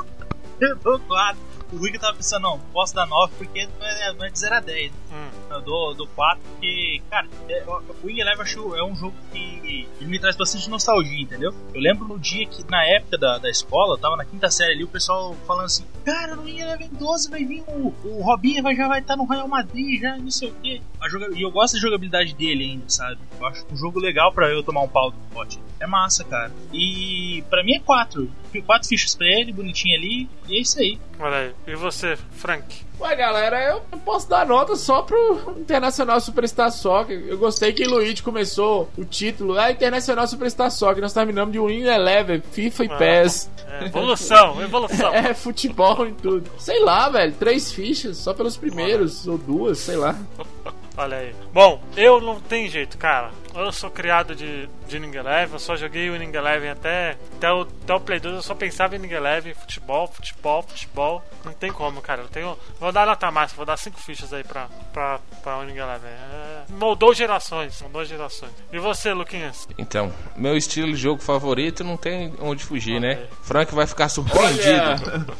eu dou 4. O Wiggy tava pensando, não, posso dar 9 porque é é de 0 a 10.
Hum,
Eu dou, dou 4 porque, cara, é, o Wing Eleven acho é um jogo que ele me traz bastante nostalgia, entendeu? Eu lembro no dia que, na época da, da escola, eu tava na quinta série ali, o pessoal falando assim: Cara, no Wing Eleven 12 vai vir o, o Robinho, vai, já vai estar no Real Madrid, já não sei o quê. E eu gosto da jogabilidade dele ainda, sabe? Eu acho um jogo legal pra eu tomar um pau do pote. É massa, cara. E pra mim é 4. 4 fichas pra ele, bonitinho ali, e é isso aí.
olha aí. E você, Frank?
Ué, galera, eu posso dar nota só pro Internacional Superstar Soccer. Eu gostei que o Luigi começou o título. É Internacional Superstar Soccer. Nós terminamos de Win Eleven, FIFA e
Ah.
PES.
É, evolução, evolução.
É, futebol e tudo. Sei lá, velho. Três fichas, só pelos primeiros, ou duas, sei lá.
Olha aí. Bom, eu não tem jeito, cara. Eu sou criado de, de Winning Eleven, eu só joguei o Winning Eleven até, até, o, até o Play 2, eu só pensava em Winning Eleven, futebol, futebol, futebol. Não tem como, cara. Eu tenho. Vou dar nota máxima, vou dar cinco fichas aí pra, pra, pra Winning Eleven. É, moldou gerações, moldou gerações. E você, Luquinhas?
Então, meu estilo de jogo favorito não tem onde fugir, né?
Ok.
Frank vai ficar surpreendido.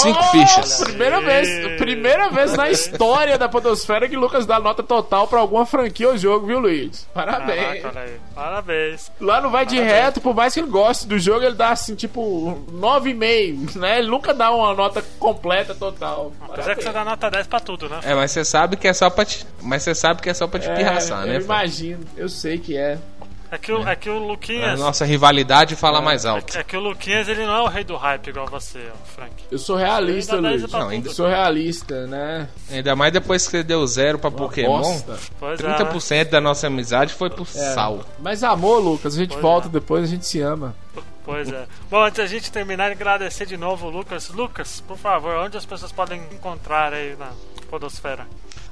Cinco
Oh,
fichas.
Primeira vez, primeira vez na história da Podosfera que Lucas dá nota total pra alguma franquia ou jogo, viu, Luiz? Parabéns.
Caraca. Parabéns.
Lá não vai de
Parabéns.
reto, por mais que ele goste do jogo, ele dá assim, tipo, 9,5, né? Ele nunca dá uma nota completa, total.
Apesar que você dá nota 10 pra tudo, né?
É, mas você sabe que é só pra te, mas você sabe que é só pra te pirraçar,
eu
né? Frank?
imagino, eu sei que é.
É que o, é que o
A
Luquinhas.
nossa rivalidade fala mais alto.
É que o Luquinhas ele não é o rei do hype igual você, Frank.
Eu sou realista,
Ele dá 10
Luiz.
Não, ainda
Eu sou realista, né?
Ainda mais depois que você deu zero pra Pokémon.
Bosta.
Pois é, né?
30% da nossa amizade foi pro
É.
sal.
Mas amor, Lucas, a gente
Pois
volta
é.
depois, a gente se ama.
Pois é. Bom, antes da gente terminar, agradecer de novo o Lucas. Lucas, por favor, onde as pessoas podem encontrar aí na Podosfera?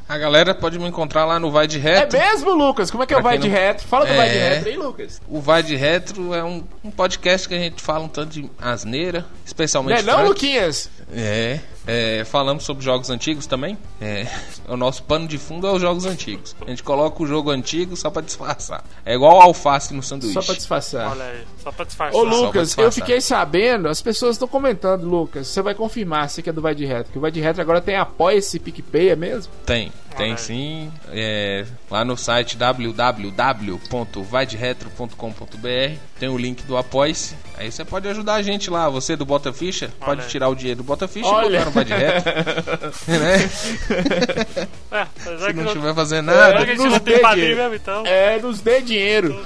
A galera pode me encontrar lá no Vai de
É
Reto.
mesmo, Lucas? Como é que é o
Pra
Vai de
não-
Retro? Fala do
É.
Vai de Retro aí, Lucas.
O Vai de Retro é um, um podcast que a gente fala um tanto de asneira,
Não
especialmente
é não. Luquinhas?
É, é, falamos sobre jogos antigos também. É, o nosso pano de fundo é os jogos antigos. A gente coloca o jogo antigo só pra disfarçar. É igual alface no sanduíche.
Só pra disfarçar.
Olha aí, só pra disfarçar.
Ô Lucas,
disfarçar.
eu fiquei sabendo, as pessoas estão comentando, Lucas. Você vai confirmar, você que é do Vai de Retro, que o Vai de Retro agora tem apoia esse PicPay, é mesmo?
Tem, tem sim. É, lá no site www.vaderetro.com.br tem o link do Apoia-se. Aí você pode ajudar a gente lá. Você do Bota Ficha, pode
aí.
tirar o dinheiro do Bota Ficha
Olha.
e botar no Vai de Retro. né?
É,
Se não
não,
estiver fazendo
apesar
nada.
que a gente
nos
não tem
dê
padrinho
dinheiro.
mesmo, então.
É, nos dê dinheiro.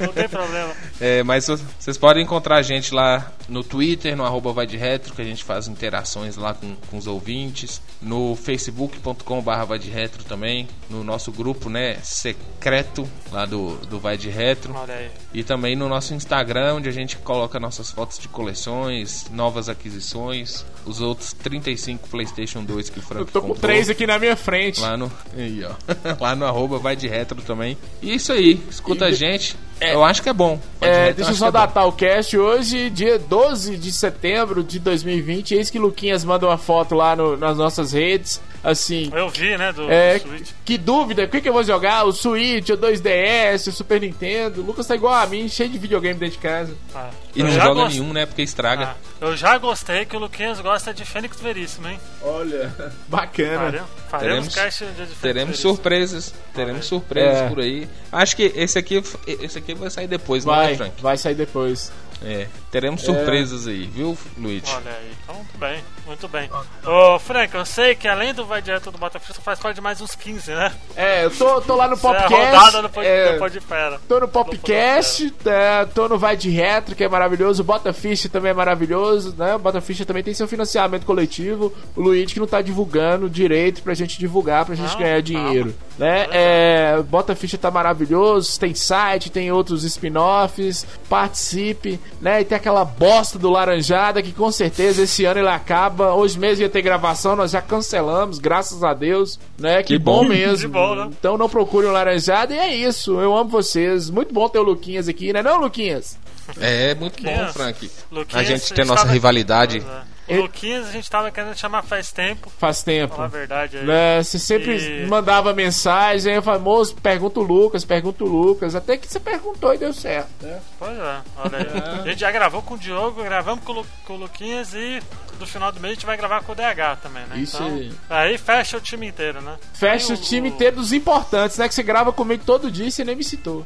Não tem problema.
É, mas vocês podem encontrar a gente lá no Twitter, no arroba vai de retro, que a gente faz interações lá com, com os ouvintes. No facebook.com barra vai de retro também. No nosso grupo, né, secreto lá do, do vai de retro.
Olha aí.
E também no nosso Instagram, onde a gente coloca nossas fotos de coleções, novas aquisições, os outros 35 PlayStation 2 que o Frank
Eu tô com
comprou.
três aqui na minha frente.
Lá no, aí, ó. lá no arroba vai de retro também. E isso aí, escuta
E
a gente.
É-
eu acho que é bom.
É, deixa eu só
é
datar o cast hoje, dia 12 de setembro de 2020. Eis que Luquinhas manda uma foto lá no- nas nossas redes. Assim,
Eu vi, né, do,
é,
do Switch.
que dúvida, o que, que eu vou jogar? O Switch, o 2DS, o Super Nintendo. O Lucas tá igual a mim, cheio de videogame dentro de casa.
Ah,
E não joga
gost-
nenhum, né? Porque estraga.
Ah, eu já gostei que o Luquinhas gosta de Fênix Veríssimo, hein?
Olha, bacana.
Faremos, faremos
Teremos- Teremos surpresas. Teremos surpresas
É.
por aí. Acho que esse aqui, esse aqui vai sair depois, não é,
Vai,
Frank?
vai sair depois.
É. Teremos surpresas aí, viu, Luigi?
Olha aí, então muito bem, muito bem. Ô, Frank, eu sei que além do Vai Direto do Botafogo, você faz parte de mais uns 15, né?
É, eu tô, tô lá no
Você é
Popcast.
rodada no Pod,
é,
no Podfera.
Tô no Popcast, é, tô no Vai de Retro, que é maravilhoso. O Botafish também é maravilhoso, né? O Botafish também tem seu financiamento coletivo. O Luigi que não tá divulgando direito pra gente divulgar, pra gente
Não,
ganhar
calma.
dinheiro. Né? É, Botafish tá maravilhoso, tem site, tem outros spin-offs, participe, né? E tem aquela bosta do Laranjada que com certeza esse ano ele acaba. Hoje mesmo ia ter gravação, nós já cancelamos, graças a Deus, né? Que,
Que
bom,
bom.
mesmo.
Que bom, né?
Então não procurem o Laranjada e é isso. Eu amo vocês. Muito bom ter o Luquinhas aqui, né, não, Luquinhas?
É, muito bom,
Luquinhas.
Frank.
Luquinhas,
a gente tem nossa
tava-
rivalidade.
Pois é.
Ele-
O Luquinhas a gente tava querendo chamar faz tempo,
Faz tempo.
falar a verdade aí.
Né, você sempre
E-
mandava mensagem, aí eu falava, moço, pergunta o Lucas, pergunta o Lucas. Até que você perguntou e deu certo, né?
Pois é, olha aí. A gente já gravou com o Diogo, gravamos com o, Lu, com o Luquinhas e no final do mês a gente vai gravar com o DH também, né?
Isso
então,
aí.
aí fecha o time inteiro, né?
Fecha
Aí
o time inteiro dos importantes, né? Que você grava comigo todo dia e você nem me citou.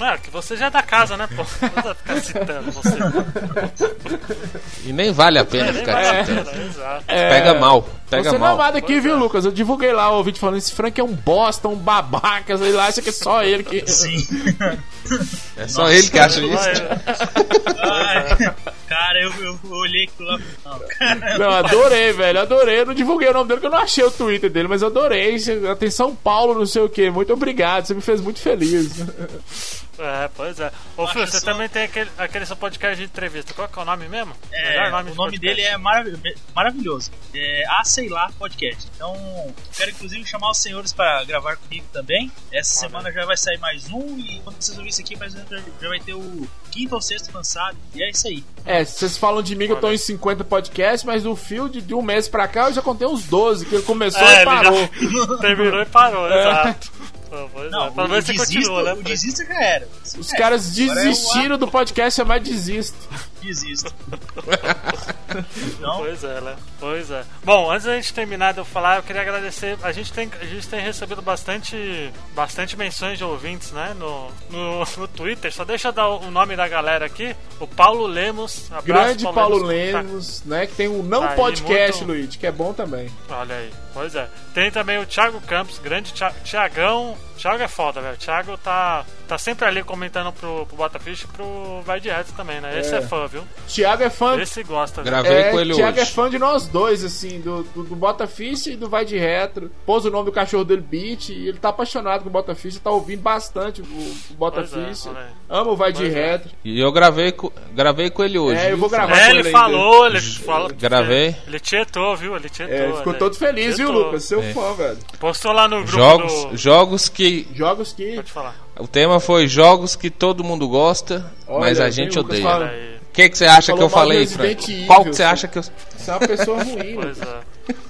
É, que você já é da casa, né, pô? Não ficar citando você.
E nem vale a pena ficar
pena, exato.
Pega mal. Pega
você não é
mal.
amado aqui, viu, Lucas? Eu divulguei lá o vídeo falando esse Frank é um bosta, um babaca, sei lá, acha que é só ele que.
Sim.
É só ele que acha isso.
cara, eu, eu olhei aquilo lá. Não, cara,
Não, adorei, velho, adorei. Eu não divulguei o nome dele porque eu não achei o Twitter dele, mas eu adorei. Atenção, Paulo, não sei o que. Muito obrigado, você me fez muito feliz.
É, pois é. Ô, Fio, você
só.
também tem aquele, aquele seu podcast de entrevista. Qual que é o nome mesmo?
É, o
de
nome
podcast.
dele é marav- maravilhoso. É A Sei Lá Podcast. Então, quero inclusive chamar os senhores para gravar comigo também. Essa
Olha.
semana já vai sair mais um. E quando vocês ouvirem isso aqui, mais um, já já vai ter o quinto ou sexto lançado. E é isso aí.
É, vocês falam de mim que eu tô em 50 podcasts, mas no fio de, um mês pra cá eu já contei uns 12, que ele começou
É,
e parou.
já terminou e parou,
É.
exato. Pois
Não,
é. Pelo
o,
menos você
desisto,
continua, né?
o desisto já era.
Os
É,
caras
é
desistiram do podcast chamar Desisto.
Desisto. Então,
Pois é, né? Pois é. Bom, antes da gente terminar de eu falar, eu queria agradecer. A gente tem, a gente tem recebido bastante, bastante menções de ouvintes, né? No, no, no Twitter. Só deixa eu dar o nome da galera aqui. O Paulo Lemos. Abraço,
Grande Paulo
que tá-
Lemos, né? Que tem um não
Tá aí,
podcast,
muito-
Luiz, que é bom também.
Olha aí, pois é. Tem também o Thiago Campos, grande Thiagão. Thiago é foda, velho. Thiago tá, tá sempre ali comentando pro, pro Botafish e pro Vai de Reto também, né? Esse é,
É.
fã, viu?
Thiago é fã.
Esse gosta, viu?
Gravei
É,
com ele
Thiago é
hoje.
fã de nós dois, assim, do, do, do Botafish e do Vai de Retro. Pôs o nome do cachorro dele, Beat, e ele tá apaixonado com o Botafish, tá ouvindo bastante o, o Botafish.
aí.
Ama o Vai de
Pois é.
Retro.
E eu gravei, co- gravei com ele hoje.
É, eu
viu,
vou gravar?
É,
com
ele
ele ainda.
falou, ele falou.
Gravei.
Ele tietou, viu? Ele tietou.
É, ficou
olha
todo feliz, viu,
Tietou.
Lucas? Seu
É.
fã, velho.
Postou lá no grupo
Jogos,
do...
jogos que.
Jogos que.
Pode falar.
O tema foi jogos que todo mundo gosta,
Olha,
mas a gente odeia.
aí.
O que, que você acha que eu falei, Frank? Qual que você acha que eu.
Você é uma pessoa ruim,
Pois
Lucas.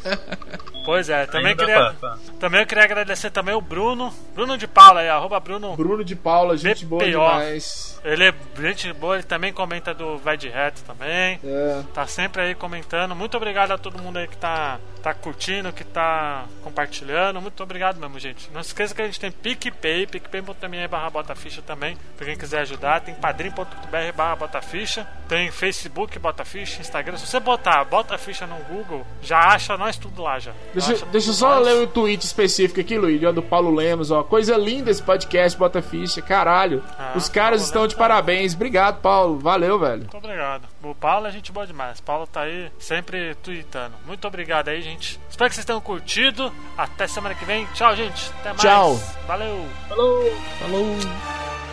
é. Pois é, também queria,
pra- pra-
também eu queria agradecer também o Bruno, Bruno de Paula aí, arroba Bruno.
Bruno de Paula, gente boa
BPO.
demais.
Ele é gente boa, ele também comenta do Vai de Reto também.
É.
Tá sempre aí comentando. Muito obrigado a todo mundo aí que tá, tá curtindo, que tá compartilhando. Muito obrigado mesmo, gente. Não se esqueça que a gente tem PicPay, picpay.me barra botaficha também, pra quem quiser ajudar. Tem padrim.br barra botaficha. Tem Facebook Botaficha, Instagram. Se você botar Botaficha no Google, já acha nós tudo lá já.
Deixa, deixa eu só ler o tweet específico aqui, Luiz, do Paulo Lemos, ó. Coisa linda esse podcast, bota ficha, caralho.
Ah,
Os caras
Paulo
estão
Lemos
de
tá-
parabéns. Obrigado, Paulo. Valeu, velho.
Muito obrigado. O Paulo é gente boa demais. Paulo tá aí sempre tweetando. Muito obrigado aí, gente. Espero que vocês tenham curtido. Até semana que vem. Tchau, gente. Até mais.
Tchau.
Valeu.
Falou!
Falou!